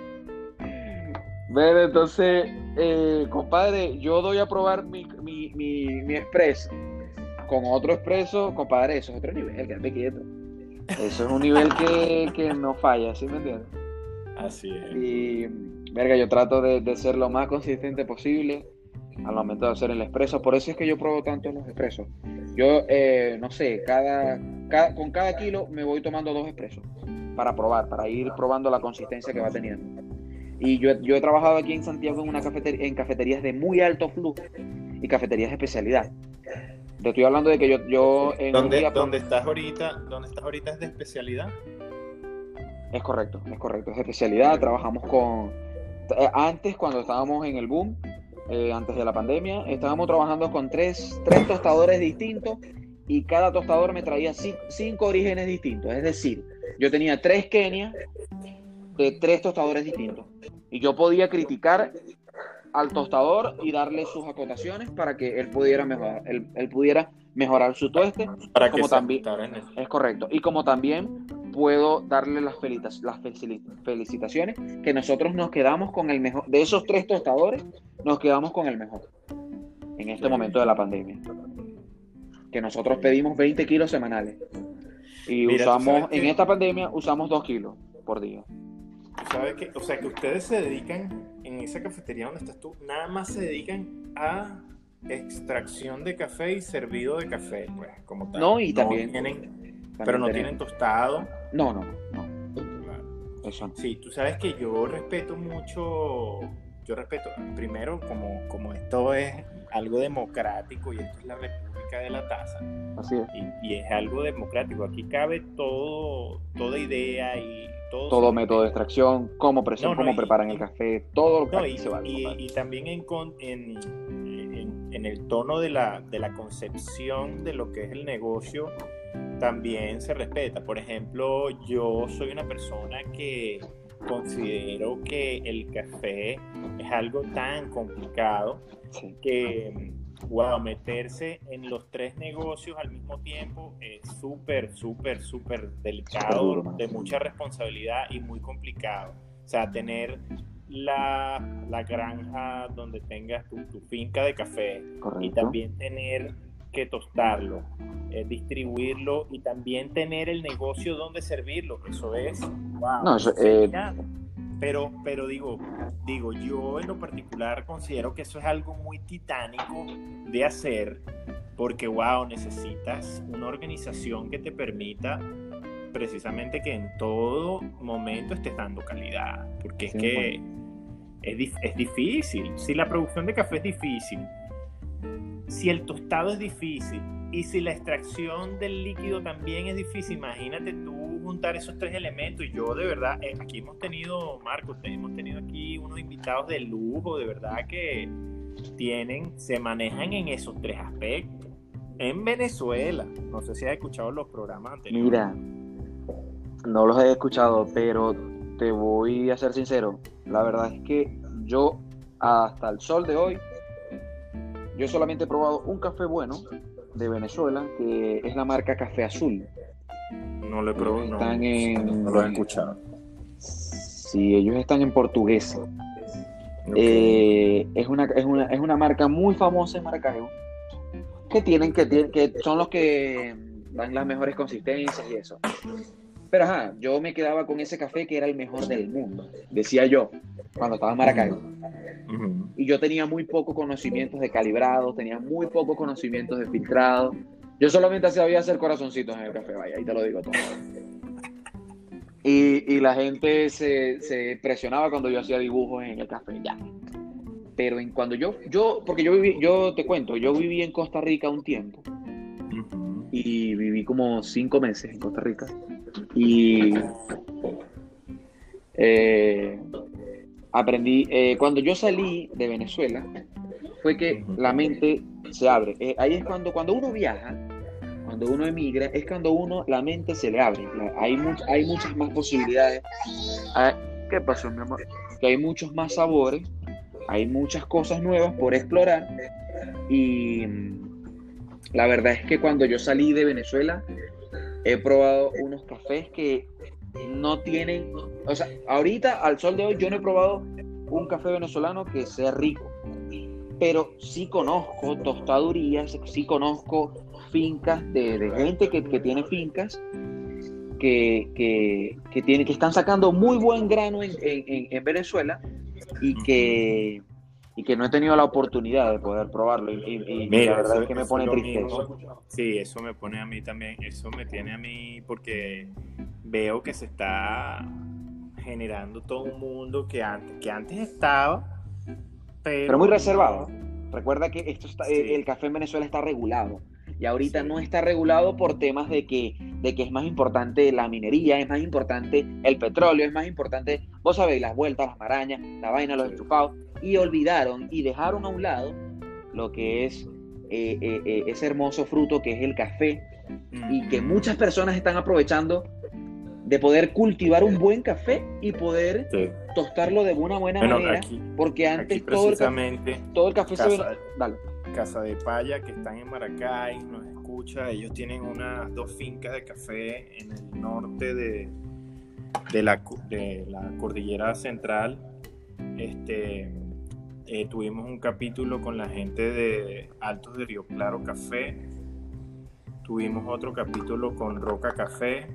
Ven, entonces, eh, compadre, yo doy a probar mi, mi, mi, mi expreso con otro expreso, compadre, eso es otro nivel, quédate quieto. Eso es un nivel que, que no falla, ¿sí me entiendes? Así es. Y, verga, yo trato de, de ser lo más consistente posible al momento de hacer el expreso. Por eso es que yo pruebo tanto los expresos. Yo, eh, no sé, cada, cada- con cada kilo me voy tomando dos expresos para probar, para ir probando la consistencia que va teniendo. Y yo, yo he trabajado aquí en Santiago en, una cafetería, en cafeterías de muy alto flujo y cafeterías de especialidad. Te estoy hablando de que yo, yo en ¿Dónde, día dónde estás ahorita? ¿Dónde estás ahorita es de especialidad? Es correcto, es correcto. Es de especialidad. Trabajamos con. eh, Antes, cuando estábamos en el boom, eh, antes de la pandemia, estábamos trabajando con tres, tres tostadores distintos y cada tostador me traía ci- cinco orígenes distintos. Es decir, yo tenía tres Kenia de tres tostadores distintos. Y yo podía criticar al tostador y darle sus acotaciones para que él pudiera mejorar, él, él pudiera mejorar su tueste Para que Como se también- es correcto. Y como también puedo darle las, felicitaciones que nosotros nos quedamos con el mejor. De esos tres tostadores, nos quedamos con el mejor en este momento de la pandemia. Que nosotros pedimos 20 kilos semanales. Y Mira, tú usamos, en que- esta pandemia, usamos 2 kilos por día. ¿Sabes qué? O sea, que ustedes se dedican, en esa cafetería donde estás tú, nada más se dedican a extracción de café y servido de café, pues, como tal. No, y también- tienen- También pero no tenemos- tienen tostado. No, no, no. Eso no. Sí, tú sabes que yo respeto mucho, yo respeto, primero, como, como esto es algo democrático y esto es la República de la Taza, Así es. y, y es algo democrático, aquí cabe todo, toda idea y todo... Todo método de extracción, cómo, presión, No, no, cómo y- preparan y- el café, todo lo que No, aquí y, se va a y- también en, con- en, en- en el tono de la, de la concepción de lo que es el negocio, también se respeta. Por ejemplo, yo soy una persona que considero que el café es algo tan complicado Sí. que, wow, meterse en los tres negocios al mismo tiempo es súper, súper, súper delicado, de mucha responsabilidad y muy complicado. O sea, tener la, la granja donde tengas tu, tu finca de café y también tener que tostarlo, eh, distribuirlo y también tener el negocio donde servirlo. Eso es, wow. No, eso, eh, pero, pero digo, digo, yo en lo particular considero que eso es algo muy titánico de hacer, porque wow, necesitas una organización que te permita precisamente que en todo momento estés dando calidad, porque es que es, es difícil. Si la producción de café es difícil, si el tostado es difícil y si la extracción del líquido también es difícil, imagínate tú juntar esos tres elementos. Y yo de verdad, eh, aquí hemos tenido, Marco, te- hemos tenido aquí unos invitados de lujo, de verdad que tienen, se manejan en esos tres aspectos. En Venezuela, no sé si has escuchado los programas anteriores. Mira, no los he escuchado, pero te voy a ser sincero. La verdad es que yo, hasta el sol de hoy, yo solamente he probado un café bueno de Venezuela, que es la marca Café Azul. No lo he probado, no, Están en- no lo he escuchado. Si ellos están en portugués. Eh, es, una, es, una, es una marca muy famosa en Maracaibo. Que tienen, que tienen, que son los que dan las mejores consistencias y eso. Pero ajá, yo me quedaba con ese café que era el mejor del mundo, decía yo, cuando estaba en Maracaibo. Y yo tenía muy poco conocimientos de calibrados, tenía muy poco conocimientos de filtrado. Yo solamente sabía hacer corazoncitos en el café, vaya, ahí te lo digo todo. Y, y la gente se, se presionaba cuando yo hacía dibujos en el café, ya. Pero en cuando yo, yo, porque yo viví, yo te cuento, yo viví en Costa Rica un tiempo y viví como cinco meses en Costa Rica. Y eh, aprendí, eh, cuando yo salí de Venezuela, fue que la mente se abre. Eh, ahí es cuando, cuando uno viaja, cuando uno emigra, es cuando uno, la mente se le abre. Hay, much- hay muchas más posibilidades. Ah, ¿Qué pasó, mi amor? Que hay muchos más sabores, hay muchas cosas nuevas por explorar. Y mm, la verdad es que cuando yo salí de Venezuela, he probado unos cafés que no tienen, o sea, ahorita al sol de hoy yo no he probado un café venezolano que sea rico, pero sí conozco tostadurías, sí conozco fincas de, de gente que, que tiene fincas que, que, que, tiene, que están sacando muy buen grano en, en- en Venezuela y que, y que no he tenido la oportunidad de poder probarlo. Y, y- y Mira, la verdad eso- es que me pone triste. Sí, eso me pone a mí también, eso me tiene a mí porque veo que se está generando todo un mundo que antes, que antes estaba, pero, Pero muy reservado. Recuerda que esto está, Sí. el café en Venezuela está regulado. Y ahorita no está regulado por temas de que, de que es más importante la minería, es más importante el petróleo, es más importante, vos sabéis, las vueltas, las marañas, la vaina, los enchufados. Y olvidaron y dejaron a un lado lo que es eh, eh, eh, ese hermoso fruto que es el café y que Mm, muchas personas están aprovechando de poder cultivar un buen café y poder sí. tostarlo de una buena Bueno, manera. aquí, porque antes todo el, café, todo el café se Casa-. Dale. Casa de Paya, que están en Maracay, nos escucha. Ellos tienen unas dos fincas de café en el norte de, de, la, de la cordillera central. Este, eh, tuvimos un capítulo con la gente de Altos de Río Claro Café. Tuvimos otro capítulo con Roca Café,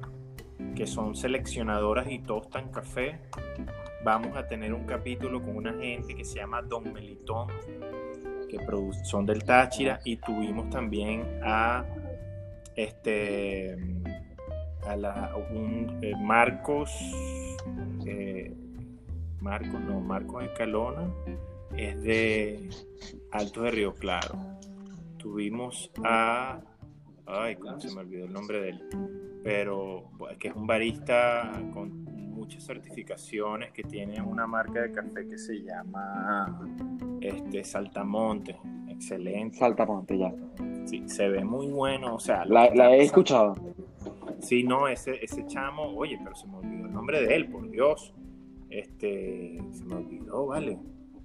que son seleccionadoras y tostan café. Vamos a tener un capítulo con una gente que se llama Don Melitón, que son del Táchira y tuvimos también a este a la, un eh, Marcos eh, Marcos no Marcos Escalona es de Alto de Río Claro. Tuvimos a ay cómo se me olvidó el nombre de él pero que es un barista con muchas certificaciones que tiene una marca de café que se llama este Saltamonte excelente Saltamonte, ya. sí, se ve muy bueno o sea La, he escuchado. Sí, no, ese, ese chamo, oye, pero se me olvidó el nombre de él, por Dios. Este, se me olvidó, vale.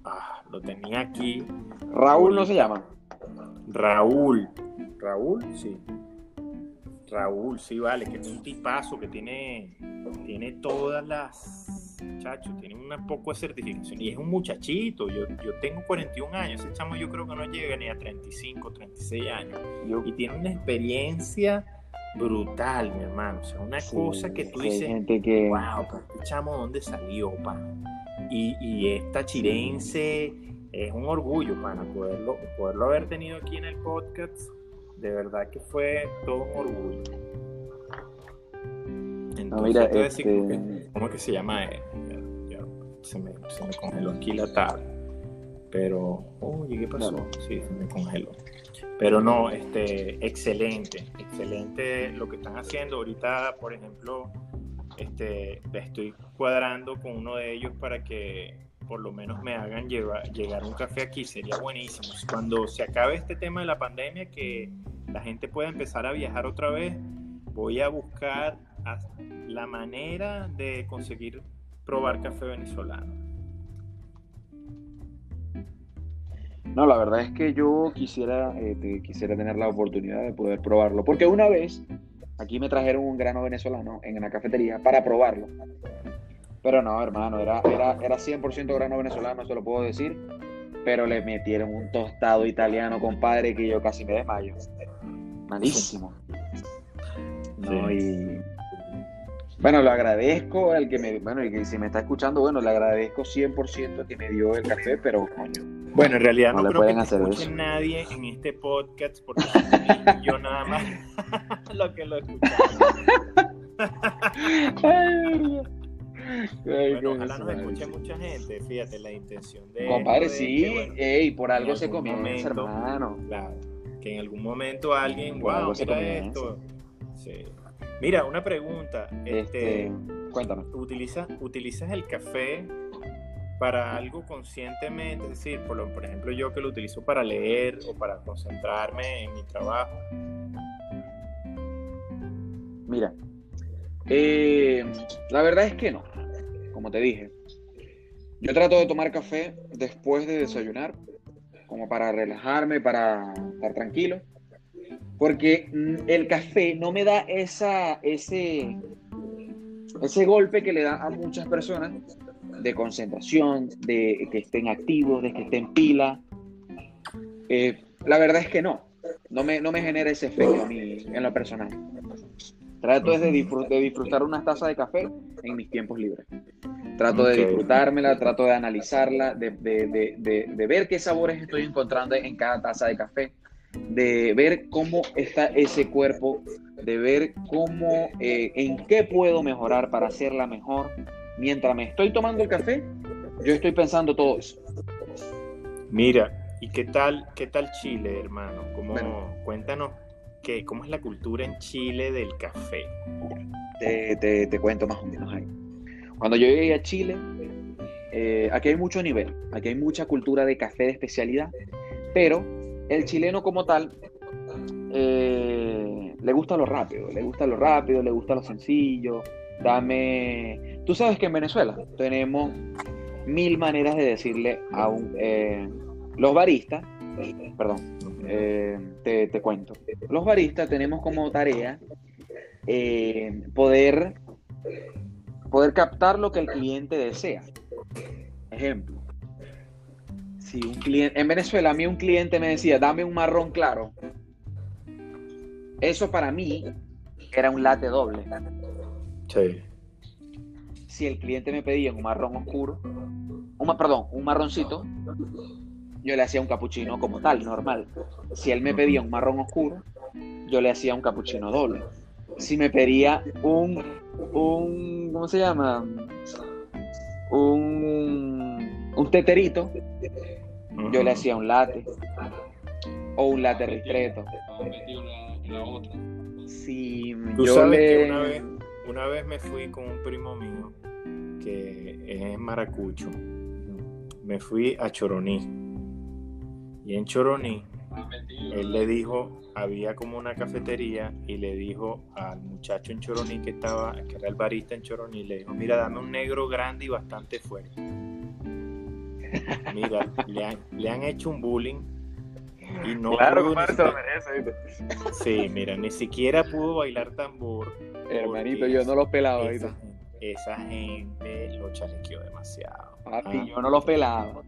Ah, lo tenía aquí. Raúl no se llama. Raúl. Raúl, sí. Raúl, sí, vale, que es un tipazo que tiene, tiene todas las, chacho, tiene una poco de certificación. Y es un muchachito, yo, yo tengo 41 años, ese chamo yo creo que no llega ni a 35, 36 años. Yo- Y tiene una experiencia brutal, mi hermano. O sea, una sí, cosa que tú dices, gente que... wow, pero este chamo, ¿dónde salió, pana? Y, y esta chirense es un orgullo, pana, poderlo, poderlo haber tenido aquí en el podcast. De verdad que fue todo un orgullo. Entonces, No, mira, te voy a decir este- cómo, que, cómo que se llama ya se, me, se me congeló aquí la tabla. Pero, oye, ¿qué pasó? Sí, se me congeló. Pero no, este, excelente, excelente lo que están haciendo. Ahorita, por ejemplo, este, estoy cuadrando con uno de ellos para que por lo menos me hagan llevar, llegar un café aquí. Sería buenísimo. Cuando se acabe este tema de la pandemia, que la gente pueda empezar a viajar otra vez, voy a buscar la manera de conseguir probar café venezolano. No, la verdad es que yo quisiera, eh, quisiera tener la oportunidad de poder probarlo. Porque una vez aquí me trajeron un grano venezolano en una cafetería para probarlo. Pero no, hermano, era, era, era 100% grano venezolano, se lo puedo decir. Pero le metieron un tostado italiano, compadre, que yo casi me desmayo. Malísimo. No, Sí. y... Bueno, le agradezco al que me... Bueno, y que si me está escuchando, bueno, le agradezco 100% que me dio el café, pero coño. Bueno, en realidad No no, le creo pueden que hacer escuche eso. nadie en este podcast porque yo nada más lo que lo escuchaba. Ay, Bueno, ojalá nos escuche mucha gente. Fíjate, la intención de. Compadre, esto de sí, que, bueno, ey, por algo se comienza, momento- hermano. Claro, que en algún momento alguien, algo wow, mira esto. Sí. Mira, una pregunta. Este, Este, cuéntame. ¿utilizas, ¿Utilizas el café para algo conscientemente? Es decir, por, lo- por ejemplo, yo que lo utilizo para leer o para concentrarme en mi trabajo. Mira, eh, la verdad es que no, como te dije. Yo trato de tomar café después de desayunar, como para relajarme, para estar tranquilo, porque mm, el café no me da esa, ese, ese golpe que le da a muchas personas de concentración, de que estén activos, de que estén pila. Eh, la verdad es que no, no me, no me genera ese efecto a mí en lo personal. Trato de, disfrut- de disfrutar una taza de café en mis tiempos libres. Trato de disfrutármela, trato de analizarla, de, de- de- de- de ver qué sabores estoy encontrando en cada taza de café, de ver cómo está ese cuerpo, de ver cómo, eh, en qué puedo mejorar para hacerla mejor. Mientras me estoy tomando el café, yo estoy pensando todo eso. Mira, ¿y qué tal, qué tal Chile, hermano? ¿Cómo, Bueno. Cuéntanos qué, cómo es la cultura en Chile del café. te, te- te cuento más o menos ahí. Cuando yo llegué a Chile, eh, aquí hay mucho nivel, aquí hay mucha cultura de café de especialidad, pero el chileno como tal eh, le gusta lo rápido, le gusta lo rápido, le gusta lo sencillo. Dame. Tú sabes que en Venezuela tenemos mil maneras de decirle a un. eh, los baristas, perdón, te, cuento. Los baristas tenemos como tarea poder, poder captar lo que el cliente desea. Ejemplo, si un cliente, en Venezuela a mí un cliente me decía, dame un marrón claro, eso para mí era un latte doble. Sí. Si el cliente me pedía un marrón oscuro, un, perdón, un marroncito, yo le hacía un capuchino como tal, normal. Si él me pedía un marrón oscuro, yo le hacía un capuchino doble. Si me pedía un, un ¿cómo se llama? Un, un teterito, yo le hacía un latte o un latte ristretto. Si Tú yo sabes le... que una vez, una vez me fui con un primo mío que es maracucho. Me fui a Choroní. Y en Choroní. Él le dijo, había como una cafetería y le dijo al muchacho en Choroní que estaba, que era el barista en Choroní, le dijo, mira, dame un negro grande y bastante fuerte. Mira, le han, le han hecho un bullying y no claro, pudo ni compadre, se lo merece. Sí, mira, ni siquiera pudo bailar tambor. Hermanito, yo no los pelaba Esa, ahorita. esa gente lo chalequeó demasiado. Papi, Ah. yo no los pelaba.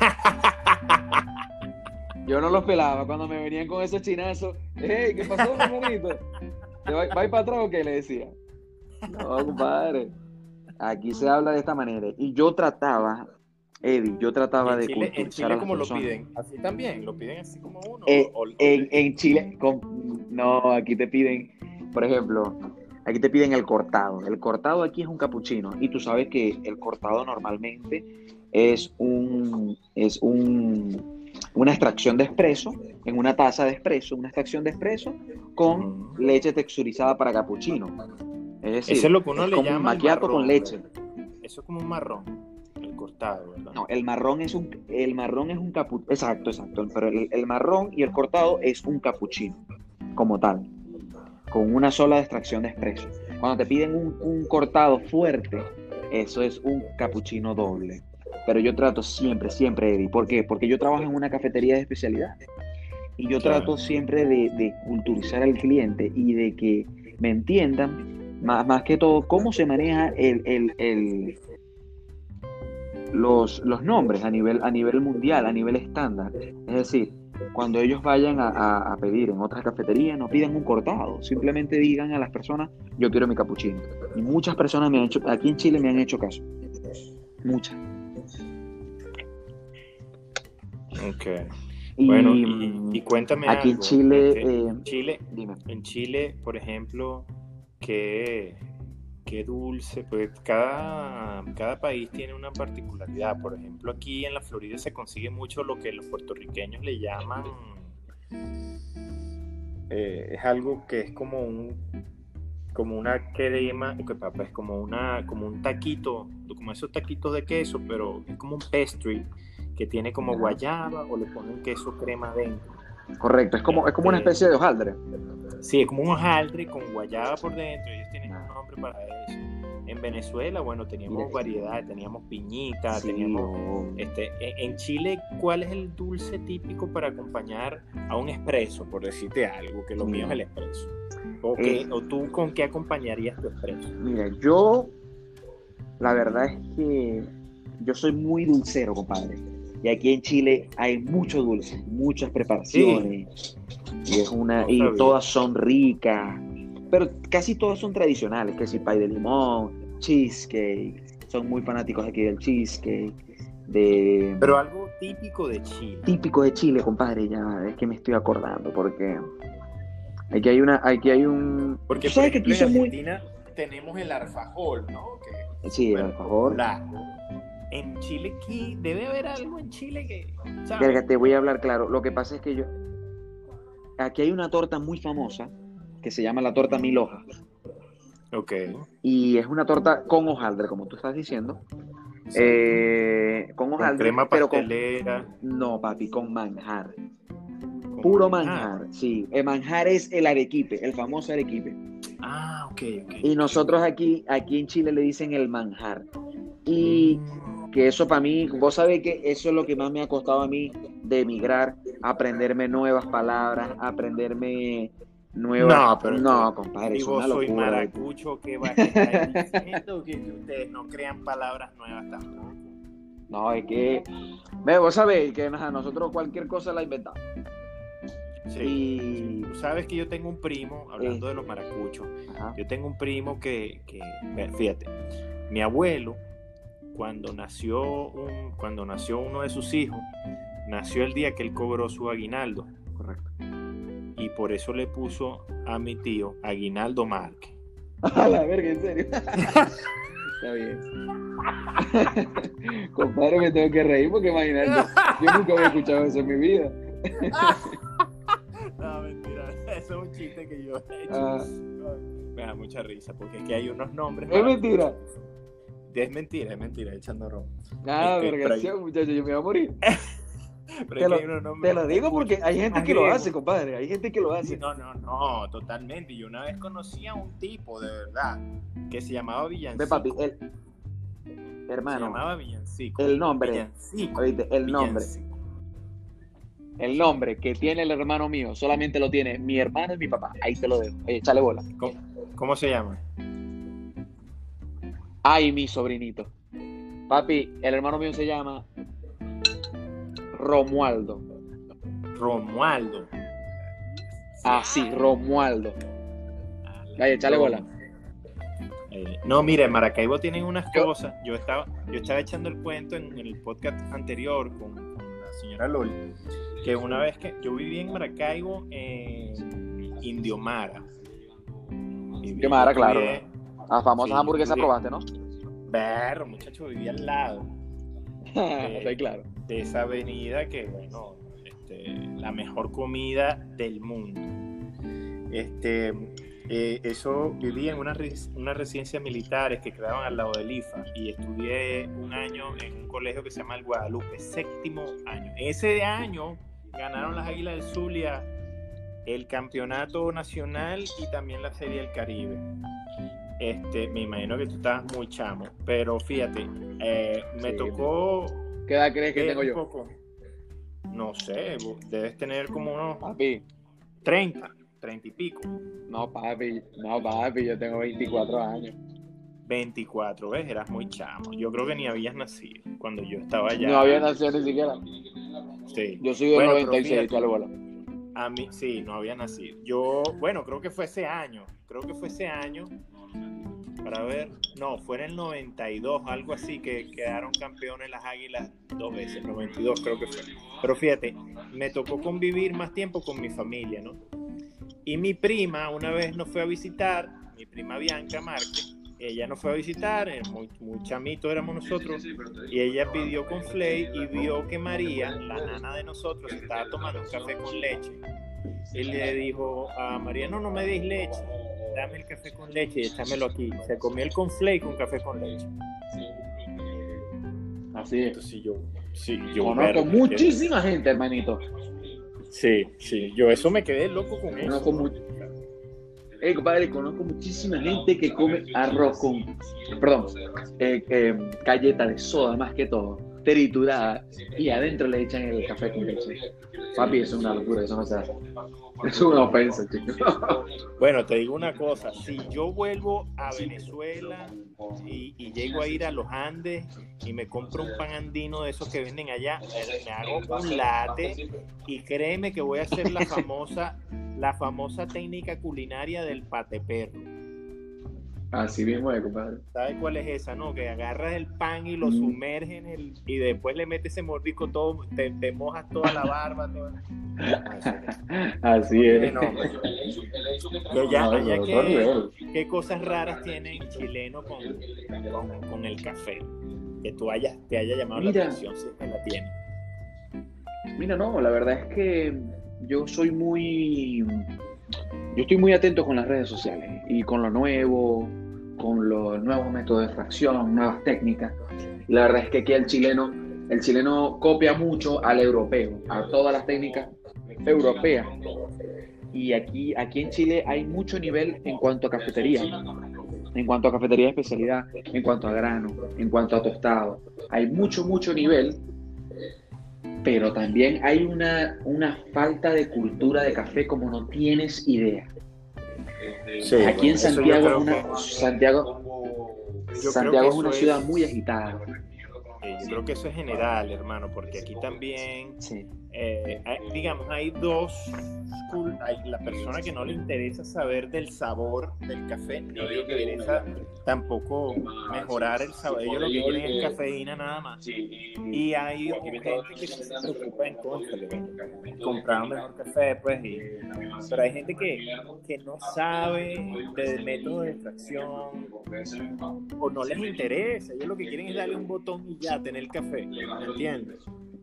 Yo no los pelaba cuando me venían con esos chinazos. ¡Ey, qué pasó, hermanito! ¿Te va, va para atrás o qué? Le decía. No, compadre. Aquí se habla de esta manera. Y yo trataba, Eddie, yo trataba en de Chile, en Chile ¿cómo lo piden? Así también, lo piden así como uno. Eh, o- o- En, en Chile, con- no, aquí te piden, por ejemplo, aquí te piden el cortado. El cortado aquí es un capuchino y tú sabes que el cortado normalmente es un, es un, una extracción de espresso en una taza de espresso, una extracción de espresso con leche texturizada para capuchino. Es decir, Eso es lo que uno es le como un llama el macchiato marrón, con leche. Eso es como un marrón, el cortado, ¿verdad? No, el marrón es un, el marrón es un capuchino. Exacto, exacto. Pero el, el marrón y el cortado es un capuchino, como tal, con una sola extracción de espresso. Cuando te piden un, un cortado fuerte, eso es un capuchino doble. Pero yo trato siempre, siempre, Eddie. ¿Por qué? Porque yo trabajo en una cafetería de especialidad. Y yo Claro. trato siempre de, de culturizar al cliente y de que me entiendan, más, más que todo, cómo se maneja el, el- el- los, los nombres a nivel, a nivel mundial, a nivel estándar. Es decir, cuando ellos vayan a, a- a pedir en otras cafeterías, no pidan un cortado, simplemente digan a las personas, yo quiero mi capuchino. Y muchas personas me han hecho, aquí en Chile me han hecho caso. Muchas. Ok. Y, Bueno, y, y cuéntame aquí en algo, Chile, este, eh, en Chile, dime. en Chile, por ejemplo, qué, qué dulce, pues cada, cada país tiene una particularidad. Por ejemplo, aquí en la Florida se consigue mucho lo que los puertorriqueños le llaman, eh, es algo que es como un, como una crema, que papá, es como una, como un taquito, como esos taquitos de queso, pero es como un pastry que tiene como guayaba o le ponen queso crema dentro. Correcto, es como, es como una Este, especie de hojaldre. Sí, es como un hojaldre con guayaba por dentro. Ellos tienen un nombre para eso. En Venezuela, bueno, teníamos variedad, teníamos piñita, Sí, teníamos no. este, en en Chile, ¿cuál es el dulce típico para acompañar a un espresso, por decirte algo? Que lo mío es el espresso. ¿O, Eh. o tú con qué acompañarías tu espresso? Mira, yo, la verdad es que yo soy muy dulcero, compadre. Y aquí en Chile hay mucho dulce, muchas preparaciones. Y es una, y todas son ricas. Pero casi todas son tradicionales, que si pay de limón, cheesecake. Son muy fanáticos aquí del cheesecake. De Pero algo típico de Chile. típico de Chile, compadre, ya es que me estoy acordando, porque aquí hay una, aquí hay un. Porque ¿Tú sabes por que aquí ejemplo, son en muy. Argentina tenemos el alfajol, ¿no? Que, Sí, bueno, favor. la- En Chile, aquí debe haber algo en Chile que. ¿sabes? Verga, te voy a hablar claro. Lo que pasa es que yo. Aquí hay una torta muy famosa que se llama la torta mil hojas. Ok. Y es una torta con hojaldre, como tú estás diciendo. Eh, con Con hojaldre, crema pero con. pastelera. No, papi, con manjar. Puro manjar. Sí, el manjar es el arequipe, el famoso arequipe. Ah, ok, ok. Y nosotros aquí, aquí en Chile le dicen el manjar. Y que eso para mí, vos sabés que eso es lo que más me ha costado a mí de emigrar, aprenderme nuevas palabras, aprenderme nuevas... No, pero no, compadre, es una soy locura. maracucho que va a estar diciendo que ustedes no crean palabras nuevas tampoco. No, es que, ve, vos sabés que ajá, nosotros cualquier cosa la inventamos. Sí. Y... Tú sabes que yo tengo un primo, hablando Eh. de los maracuchos, Ajá. yo tengo un primo que, que fíjate, mi abuelo, cuando nació, un, cuando nació uno de sus hijos, nació el día que él cobró su aguinaldo. Correcto. Y por eso le puso a mi tío Aguinaldo Márquez. A la verga, en serio. Está bien. Compadre, me tengo que reír porque imagínate, yo nunca había escuchado eso en mi vida. Eso es un chiste que yo he hecho. Ah. Me da mucha risa porque es que hay unos nombres. Es mentira. Es mentira, es mentira, echando broma. Ah, Este, vergación, muchacho, yo me voy a morir. Pero Te lo- que hay unos nombres Te lo digo porque hay gente que lo hace, compadre. Hay gente que lo hace. no, no, no, totalmente. Yo una vez conocí a un tipo, de verdad, que se llamaba Villancico. Ve, papi, el. se Hermano, llamaba Villancico. el nombre. Villancico. Oíste, el nombre. Villancico. El nombre que tiene el hermano mío solamente lo tiene mi hermano y mi papá. Ahí te lo dejo. Oye, échale bola. ¿Cómo, cómo se llama? Ay, mi sobrinito. Papi, el hermano mío se llama Romualdo. Romualdo. Ah, sí, Romualdo. Vaya, échale bola. Eh, no, mira, en Maracaibo tienen unas cosas. Yo estaba, yo estaba echando el cuento en, en el podcast anterior con, con la señora Loli, que una vez que yo viví en Maracaibo, en Indiomara. Indiomara, claro. Las famosas Sí, hamburguesas probaste, ¿no? Berro, muchacho, vivía al lado Está claro. de esa avenida que, bueno, este, la mejor comida del mundo. Este, eh, eso viví en una, res- una residencia militares que quedaban al lado del IFA y estudié un año en un colegio que se llama el Guadalupe, séptimo año. Ese año ganaron las Águilas del Zulia el campeonato nacional y también la Serie del Caribe. Este, me imagino que tú estabas muy chamo, pero fíjate, eh, me Sí, tocó ¿Qué edad crees que tengo yo? poco. No sé, debes tener como unos Papi, 30, 30 y pico. no, papi, no, papi, yo tengo 24 años. 24, ¿ves? Eras muy chamo. Yo creo que ni habías nacido cuando yo estaba allá. No había nacido ni siquiera. Sí. Yo soy del Bueno, pero 96, fíjate. échale bola. A mí, sí, no había nacido. Yo, bueno, creo que fue ese año. Creo que fue ese año. Para ver, no, fue en el 92, algo así, que quedaron campeones las Águilas dos veces, 92 creo que fue. Pero fíjate, me tocó convivir más tiempo con mi familia, ¿no? Y mi prima una vez nos fue a visitar, mi prima Bianca Márquez, ella nos fue a visitar, eh, muy, muy chamito éramos nosotros, y ella pidió con Flay y vio que María, la nana de nosotros, estaba tomando un café con leche. Y le dijo a María, no, no me deis leche, dame el café con leche y échamelo aquí. Se comió el conflay con café con leche. Así es. Entonces yo, sí, yo Conozco muchísima gente, hermanito. Sí, sí, yo eso me quedé loco con eso. Conozco Eh, compadre, conozco muchísima gente que come arroz con, perdón, eh, eh, de soda más que todo, triturada, y adentro le echan el café con leche. Papi, eso es una locura, eso no se hace. Es una ofensa, chicos. Bueno, te digo una cosa, si yo vuelvo a Venezuela y, y llego a ir a los Andes y me compro un pan andino de esos que venden allá, me hago un latte y créeme que voy a hacer la famosa, la famosa técnica culinaria del pate perro. Así mismo es, compadre. ¿Sabes cuál es esa, no? Que agarras el pan y lo sumerges en el, y después le metes ese mordisco todo, te, te mojas toda la barba, toda. Así es. ¿qué, cosas raras tiene el chileno con, con, con el café? Que tú hayas, te haya llamado Mira. la atención si es que la tiene. Mira, no, la verdad es que yo soy muy. Yo estoy muy atento con las redes sociales y con lo nuevo, con los nuevos métodos de extracción, nuevas técnicas. La verdad es que aquí el chileno, el chileno copia mucho al europeo, a todas las técnicas europeas. Y aquí, aquí en Chile hay mucho nivel en cuanto a cafetería, en cuanto a cafetería de especialidad, en cuanto a grano, en cuanto a tostado. Hay mucho, mucho nivel pero también hay una, una falta de cultura de café como no tienes idea. Sí, Aquí en yo Santiago, una, que- Santiago, Yo Santiago es una ciudad es- muy agitada. Eh, yo creo que eso es general, hermano, porque aquí también, Sí. Eh, hay- digamos, hay dos hay la persona que no le interesa saber del sabor del café, no le interesa tampoco mejorar el sabor, ellos lo que quieren es cafeína nada más. Y hay gente que se preocupa en contra de comprar un mejor café, pues, y- pero hay gente que, que no sabe del método de extracción o no les interesa, ellos lo que quieren es darle un botón y ya tener café, ¿me entiendes?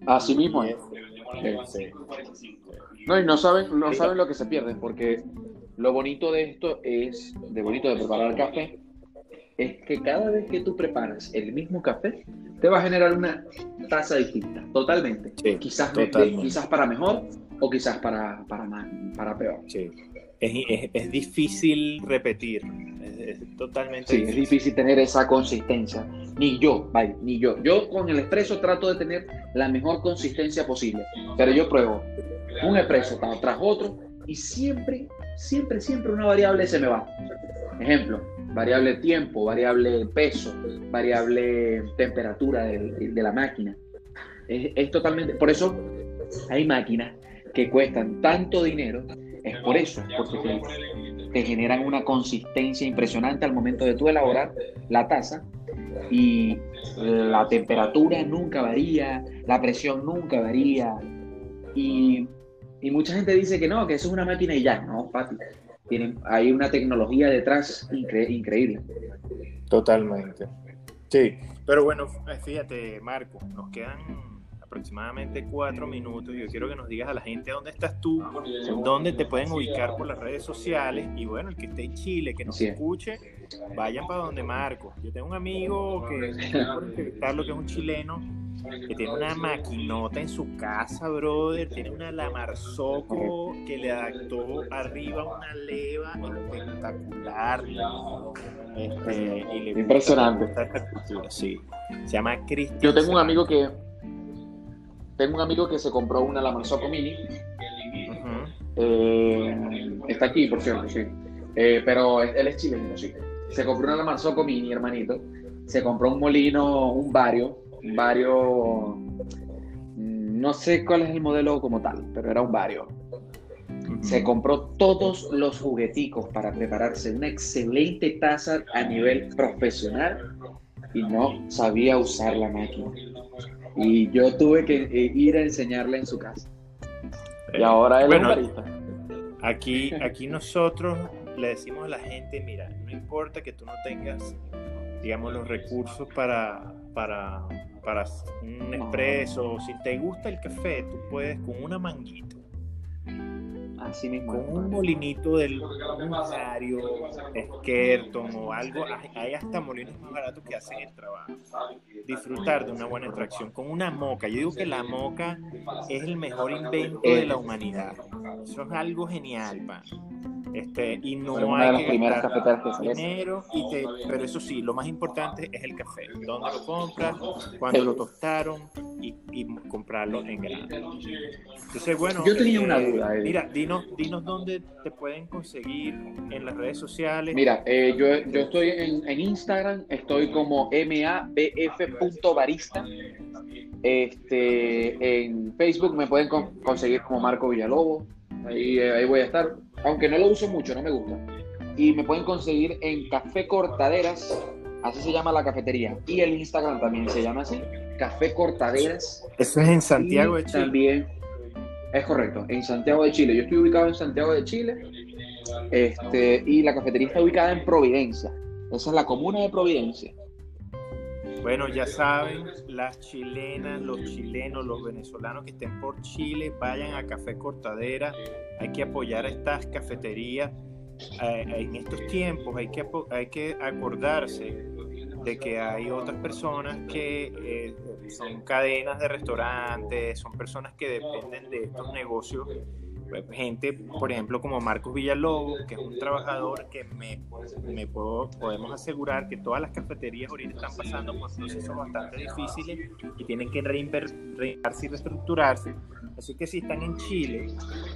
Así mismo es. sí. No, y no saben, no saben lo que se pierden, porque lo bonito de esto es, de bonito de preparar café, es que cada vez que tú preparas el mismo café, te va a generar una taza distinta, totalmente. Sí, quizás, totalmente. quizás para mejor o quizás para, para, para peor. Sí. Es, es- es difícil repetir, es, es totalmente Sí, es difícil tener esa consistencia. Ni yo, vaya, ni yo. Yo con el expreso trato de tener la mejor consistencia posible. Pero yo pruebo un expreso tras otro y siempre, siempre, siempre una variable se me va. Ejemplo, variable tiempo, variable peso, variable temperatura de, la máquina. Es, es totalmente. Por eso hay máquinas que cuestan tanto dinero. Es por eso, porque te, te generan una consistencia impresionante al momento de tú elaborar la taza y la temperatura nunca varía, la presión nunca varía y, y mucha gente dice que no, que eso es una máquina y ya, no, papi. Tienen, hay una tecnología detrás incre- increíble. Totalmente. Sí, pero bueno, fíjate, Marco, nos quedan aproximadamente cuatro minutos. Yo quiero que nos digas a la gente dónde estás tú, dónde te pueden ubicar por las redes sociales. Y bueno, el que esté en Chile, que nos es. escuche, vayan para donde Marco. Yo tengo un amigo que entrevistarlo, que es un chileno, que tiene una maquinota en su casa, brother. Tiene una Lamarzoco que le adaptó arriba una leva espectacular. Este, y le Impresionante. gusta sí. Se llama Cristian. Yo tengo un amigo que tengo un amigo que se compró una Lamarzoco Mini. Ujú. eh, está aquí, por cierto, sí. Eh, pero él es chileno, sí. Se compró una Lamarzoco Mini, hermanito. Se compró un molino, un Vario, un Vario. mm, No sé cuál es el modelo como tal, pero era un Vario. Se compró todos los jugueticos para prepararse una excelente taza a nivel profesional y no sabía usar la máquina. Y yo tuve que eh, ir a enseñarle en su casa. Y ahora él Bueno, es. Aquí, aquí nosotros le decimos a la gente, mira, no importa que tú no tengas, digamos, los recursos para, para, para un expreso, si te gusta el café, tú puedes con una manguita, Así mismo. con un molinito del un Vario, Skirton o algo, hay- hay hasta molinos más baratos que hacen el trabajo. Disfrutar de una buena extracción con una moca. Yo digo que la moca es el mejor invento de la humanidad. Eso es algo genial, pa. Este, y no Fue una de hay las que primeras gastar cafeteras que salió. dinero, y te- pero eso sí, lo más importante es el café. ¿Dónde lo compras? ¿Cuándo lo tostaron? Y, y comprarlo en grano. Entonces, bueno. Yo tenía eh, una duda, Eddie. Mira, dinos, dinos dónde te pueden conseguir en las redes sociales. Mira, eh, yo, yo estoy en, en Instagram, estoy como mabf.barista. Este, en Facebook me pueden con- conseguir como Marco Villalobos. Ahí, eh, ahí voy a estar. Aunque no lo uso mucho, no me gusta. Y me pueden conseguir en Café Cortaderas. Así se llama la cafetería. Y el Instagram también se llama así. Café Cortaderas. Eso es en Santiago de Chile. También, es correcto, en Santiago de Chile. Yo estoy ubicado en Santiago de Chile este, y la cafetería está ubicada en Providencia. Esa es la comuna de Providencia. Bueno, ya saben, las chilenas, los chilenos, los venezolanos que estén por Chile, vayan a Café Cortadera. Hay que apoyar a estas cafeterías. Eh, en estos tiempos hay que, hay que acordarse de que hay otras personas que eh, son cadenas de restaurantes, son personas que dependen de estos negocios. Gente, por ejemplo, como Marcos Villalobos, que es un trabajador que me, me puedo, podemos asegurar que todas las cafeterías ahorita están pasando por procesos bastante difíciles y tienen que reinver- reinventarse y reestructurarse. Así que si están en Chile,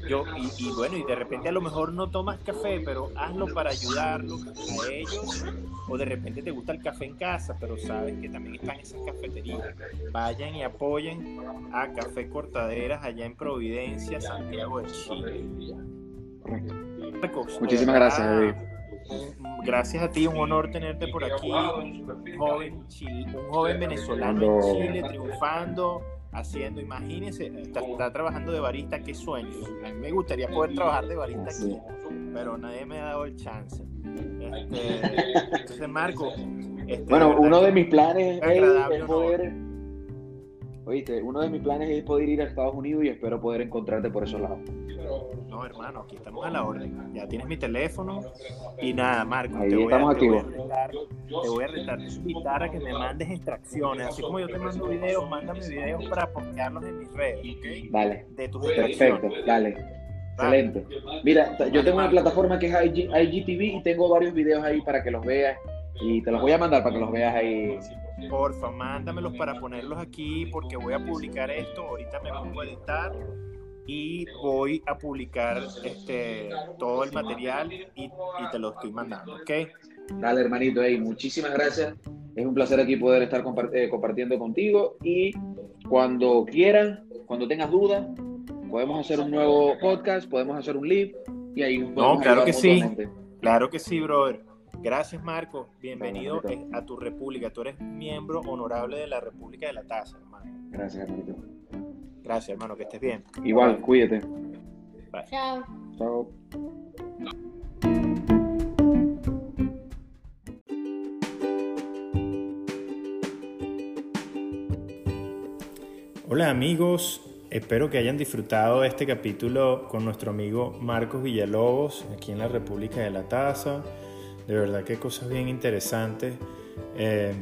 yo, y, y bueno, y de repente a lo mejor no tomas café, pero hazlo para ayudarlos a ellos, o de repente te gusta el café en casa, pero sabes que también están esas cafeterías. Vayan y apoyen a Café Cortaderas allá en Providencia, Santiago de Chile. Marcos, Muchísimas gracias, un- Gracias a ti, un honor tenerte por aquí, un joven, un joven venezolano en Chile triunfando, haciendo, imagínense, está, está trabajando de barista, qué sueño. A mí me gustaría poder trabajar de barista aquí, pero nadie me ha dado el chance. Este, entonces, Marco, este, Bueno, uno de mis planes es es honor. Oíste, uno de mis planes es poder ir a Estados Unidos y espero poder encontrarte por esos lados. No, hermano, aquí estamos a la orden. Ya tienes mi teléfono. Y nada, Marco, Ahí te, voy estamos a, te voy a retar, te voy a retar, invitar a que me mandes extracciones. Así como yo te mando videos, mándame videos para postearlos en mis redes, ¿ok? Dale, De tus perfecto, dale. Excelente. Mira, yo tengo una plataforma que es IG, IGTV y tengo varios videos ahí para que los veas. Y te los voy a mandar para que los veas ahí. Porfa, mándamelos para ponerlos aquí porque voy a publicar esto. Ahorita me pongo a editar y voy a publicar este todo el material y, y te lo estoy mandando, ¿ok? Dale, hermanito, hey, muchísimas gracias. Es un placer aquí poder estar eh, compartiendo contigo. Y cuando quieras, cuando tengas dudas, podemos hacer un nuevo podcast, podemos hacer un live y ahí nos podemos claro que sí. Claro que sí, brother. Gracias, Marco. Bienvenido Dale, eh, a tu república. Tú eres miembro honorable de la República de la Taza, hermano. Gracias, hermanito. Gracias, hermano. Que estés bien. Igual, cuídate. Chao. Chao. Hola, amigos. Espero que hayan disfrutado este capítulo con nuestro amigo Marcos Villalobos, aquí en la República de la Taza. De verdad que cosas bien interesantes. Eh,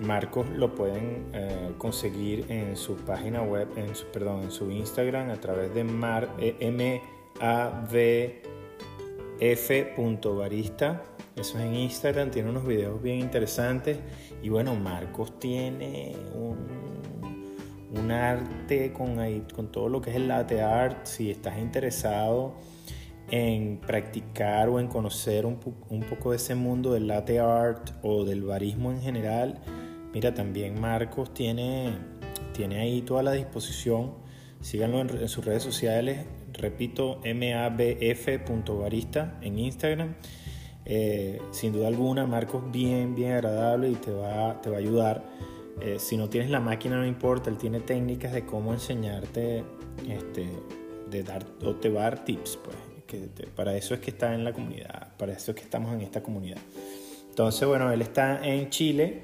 Marcos lo pueden eh, conseguir en su página web, en su, perdón, en su Instagram a través de mar, eh. Eso es en Instagram, tiene unos videos bien interesantes. Y bueno, Marcos tiene un, un arte con, ahí, con todo lo que es el latte art. Si estás interesado en practicar o en conocer un, po- un poco de ese mundo del latte art o del barismo en general, mira, también Marcos tiene, tiene ahí toda la disposición. Síganlo en, en sus redes sociales. Repito, mabf.barista en Instagram. Eh, sin duda alguna, Marcos bien, bien agradable y te va, te va a ayudar. Eh, si no tienes la máquina, no importa, él tiene técnicas de cómo enseñarte, este, de dar, o te va a dar tips, pues. Para eso es que está en la comunidad, para eso es que estamos en esta comunidad. Entonces, bueno, él está en Chile.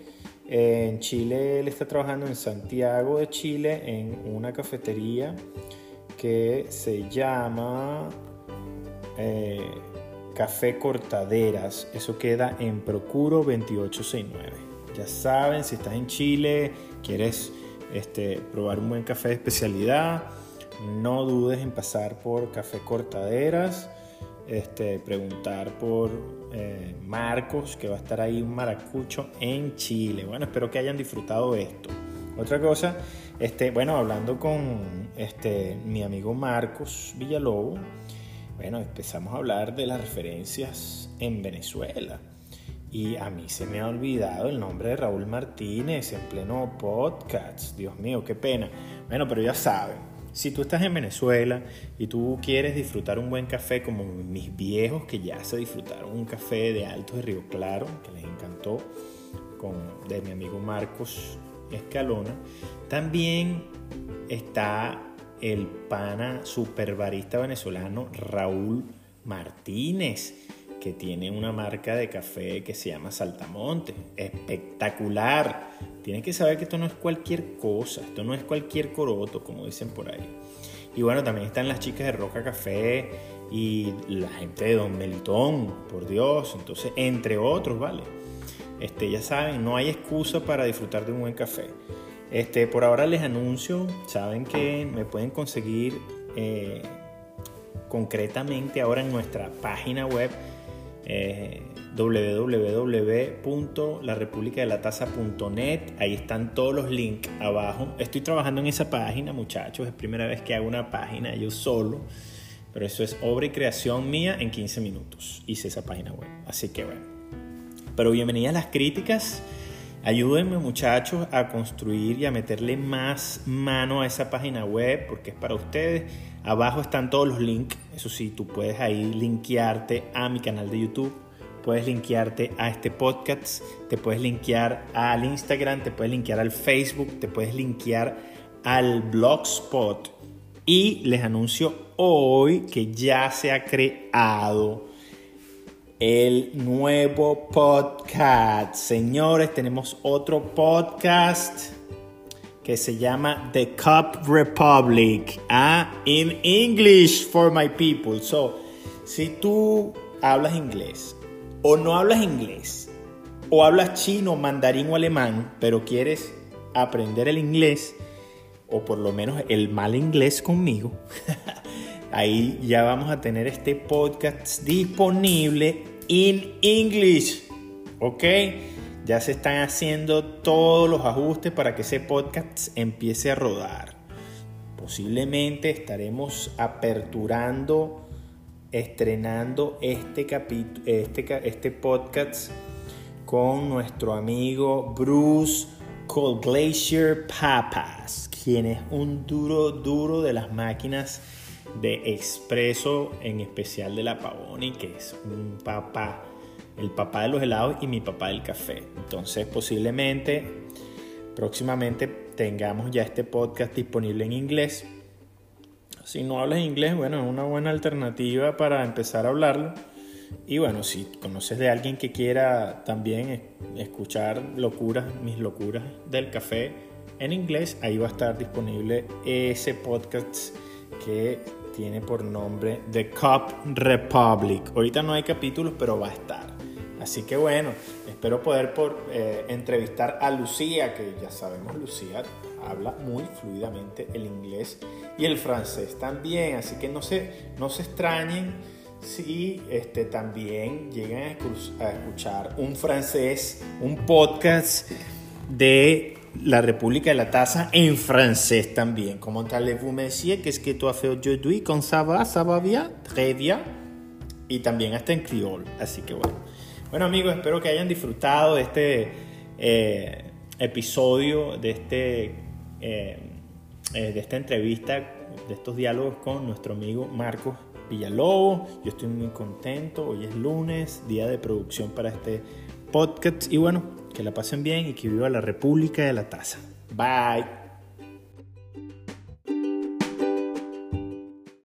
En Chile, él está trabajando en Santiago de Chile en una cafetería que se llama eh, Café Cortaderas. Eso queda en Procuro 2869. Ya saben, si estás en Chile, quieres este, probar un buen café de especialidad, no dudes en pasar por Café Cortaderas. este, preguntar por eh, Marcos, que va a estar ahí un maracucho en Chile. Bueno, espero que hayan disfrutado esto. Otra cosa, este, bueno, hablando con este, mi amigo Marcos Villalobos, bueno, empezamos a hablar de las referencias en Venezuela. Y a mí se me ha olvidado el nombre de Raúl Martínez en pleno podcast. Dios mío, qué pena. Bueno, pero ya saben, si tú estás en Venezuela y tú quieres disfrutar un buen café como mis viejos que ya se disfrutaron un café de Alto de Río Claro, que les encantó, con, de mi amigo Marcos Escalona, también está el pana superbarista venezolano Raúl Martínez que tiene una marca de café que se llama Saltamonte. Espectacular. Tienes que saber que esto no es cualquier cosa, esto no es cualquier coroto, como dicen por ahí. Y bueno, también están las chicas de Roca Café y la gente de Don Melitón, por Dios. Entonces, entre otros, ¿vale? Este, ya saben, no hay excusa para disfrutar de un buen café. Este, por ahora les anuncio, saben que me pueden conseguir eh, concretamente ahora en nuestra página web eh, www.larepublicadelataza.net. Ahí están todos los links abajo. Estoy trabajando en esa página, muchachos. Es primera vez que hago una página yo solo. Pero eso es obra y creación mía en 15 minutos. Hice esa página web. Así que bueno. Pero bienvenidas las críticas. Ayúdenme muchachos a construir y a meterle más mano a esa página web porque es para ustedes. Abajo están todos los links. Eso sí, tú puedes ahí linkearte a mi canal de YouTube. Puedes linkearte a este podcast. Te puedes linkear al Instagram. Te puedes linkear al Facebook. Te puedes linkear al Blogspot. Y les anuncio hoy que ya se ha creado el nuevo podcast. Señores, tenemos otro podcast que se llama The Cup Republic. Ah, in English for my people. So, si tú hablas inglés o no hablas inglés o hablas chino, mandarín o alemán, pero quieres aprender el inglés o por lo menos el mal inglés conmigo. Ahí ya vamos a tener este podcast disponible en English. ¿Ok? Ya se están haciendo todos los ajustes para que ese podcast empiece a rodar. Posiblemente estaremos aperturando, estrenando este, este, este podcast con nuestro amigo Bruce Cold Glacier Papas, quien es un duro, duro de las máquinas de expreso, en especial de la Pavoni, que es un papá, el papá de los helados y mi papá del café. Entonces, posiblemente, próximamente tengamos ya este podcast disponible en inglés. Si no hablas inglés, bueno, es una buena alternativa para empezar a hablarlo. Y bueno, si conoces de alguien que quiera también escuchar locuras, mis locuras del café en inglés, ahí va a estar disponible ese podcast que tiene por nombre The Cup Republic. Ahorita no hay capítulos, pero va a estar. Así que bueno, espero poder por, eh, entrevistar a Lucía, que ya sabemos, Lucía habla muy fluidamente el inglés y el francés también. Así que no se, no se extrañen si este, también llegan a escuchar un francés, un podcast de la República de la Taza en francés también. Comment allez-vous, monsieur? Qu'est-ce que tu as fait aujourd'hui? ¿Con ça va? ¿Ça bien? Très bien. Y también hasta en criol. Así que bueno. Bueno amigos, espero que hayan disfrutado de este eh, episodio, de, este, eh, eh, de esta entrevista, de estos diálogos con nuestro amigo Marcos Villalobos. Yo estoy muy contento. Hoy es lunes, día de producción para este podcast. Y bueno, que la pasen bien y que viva la República de la Taza. Bye.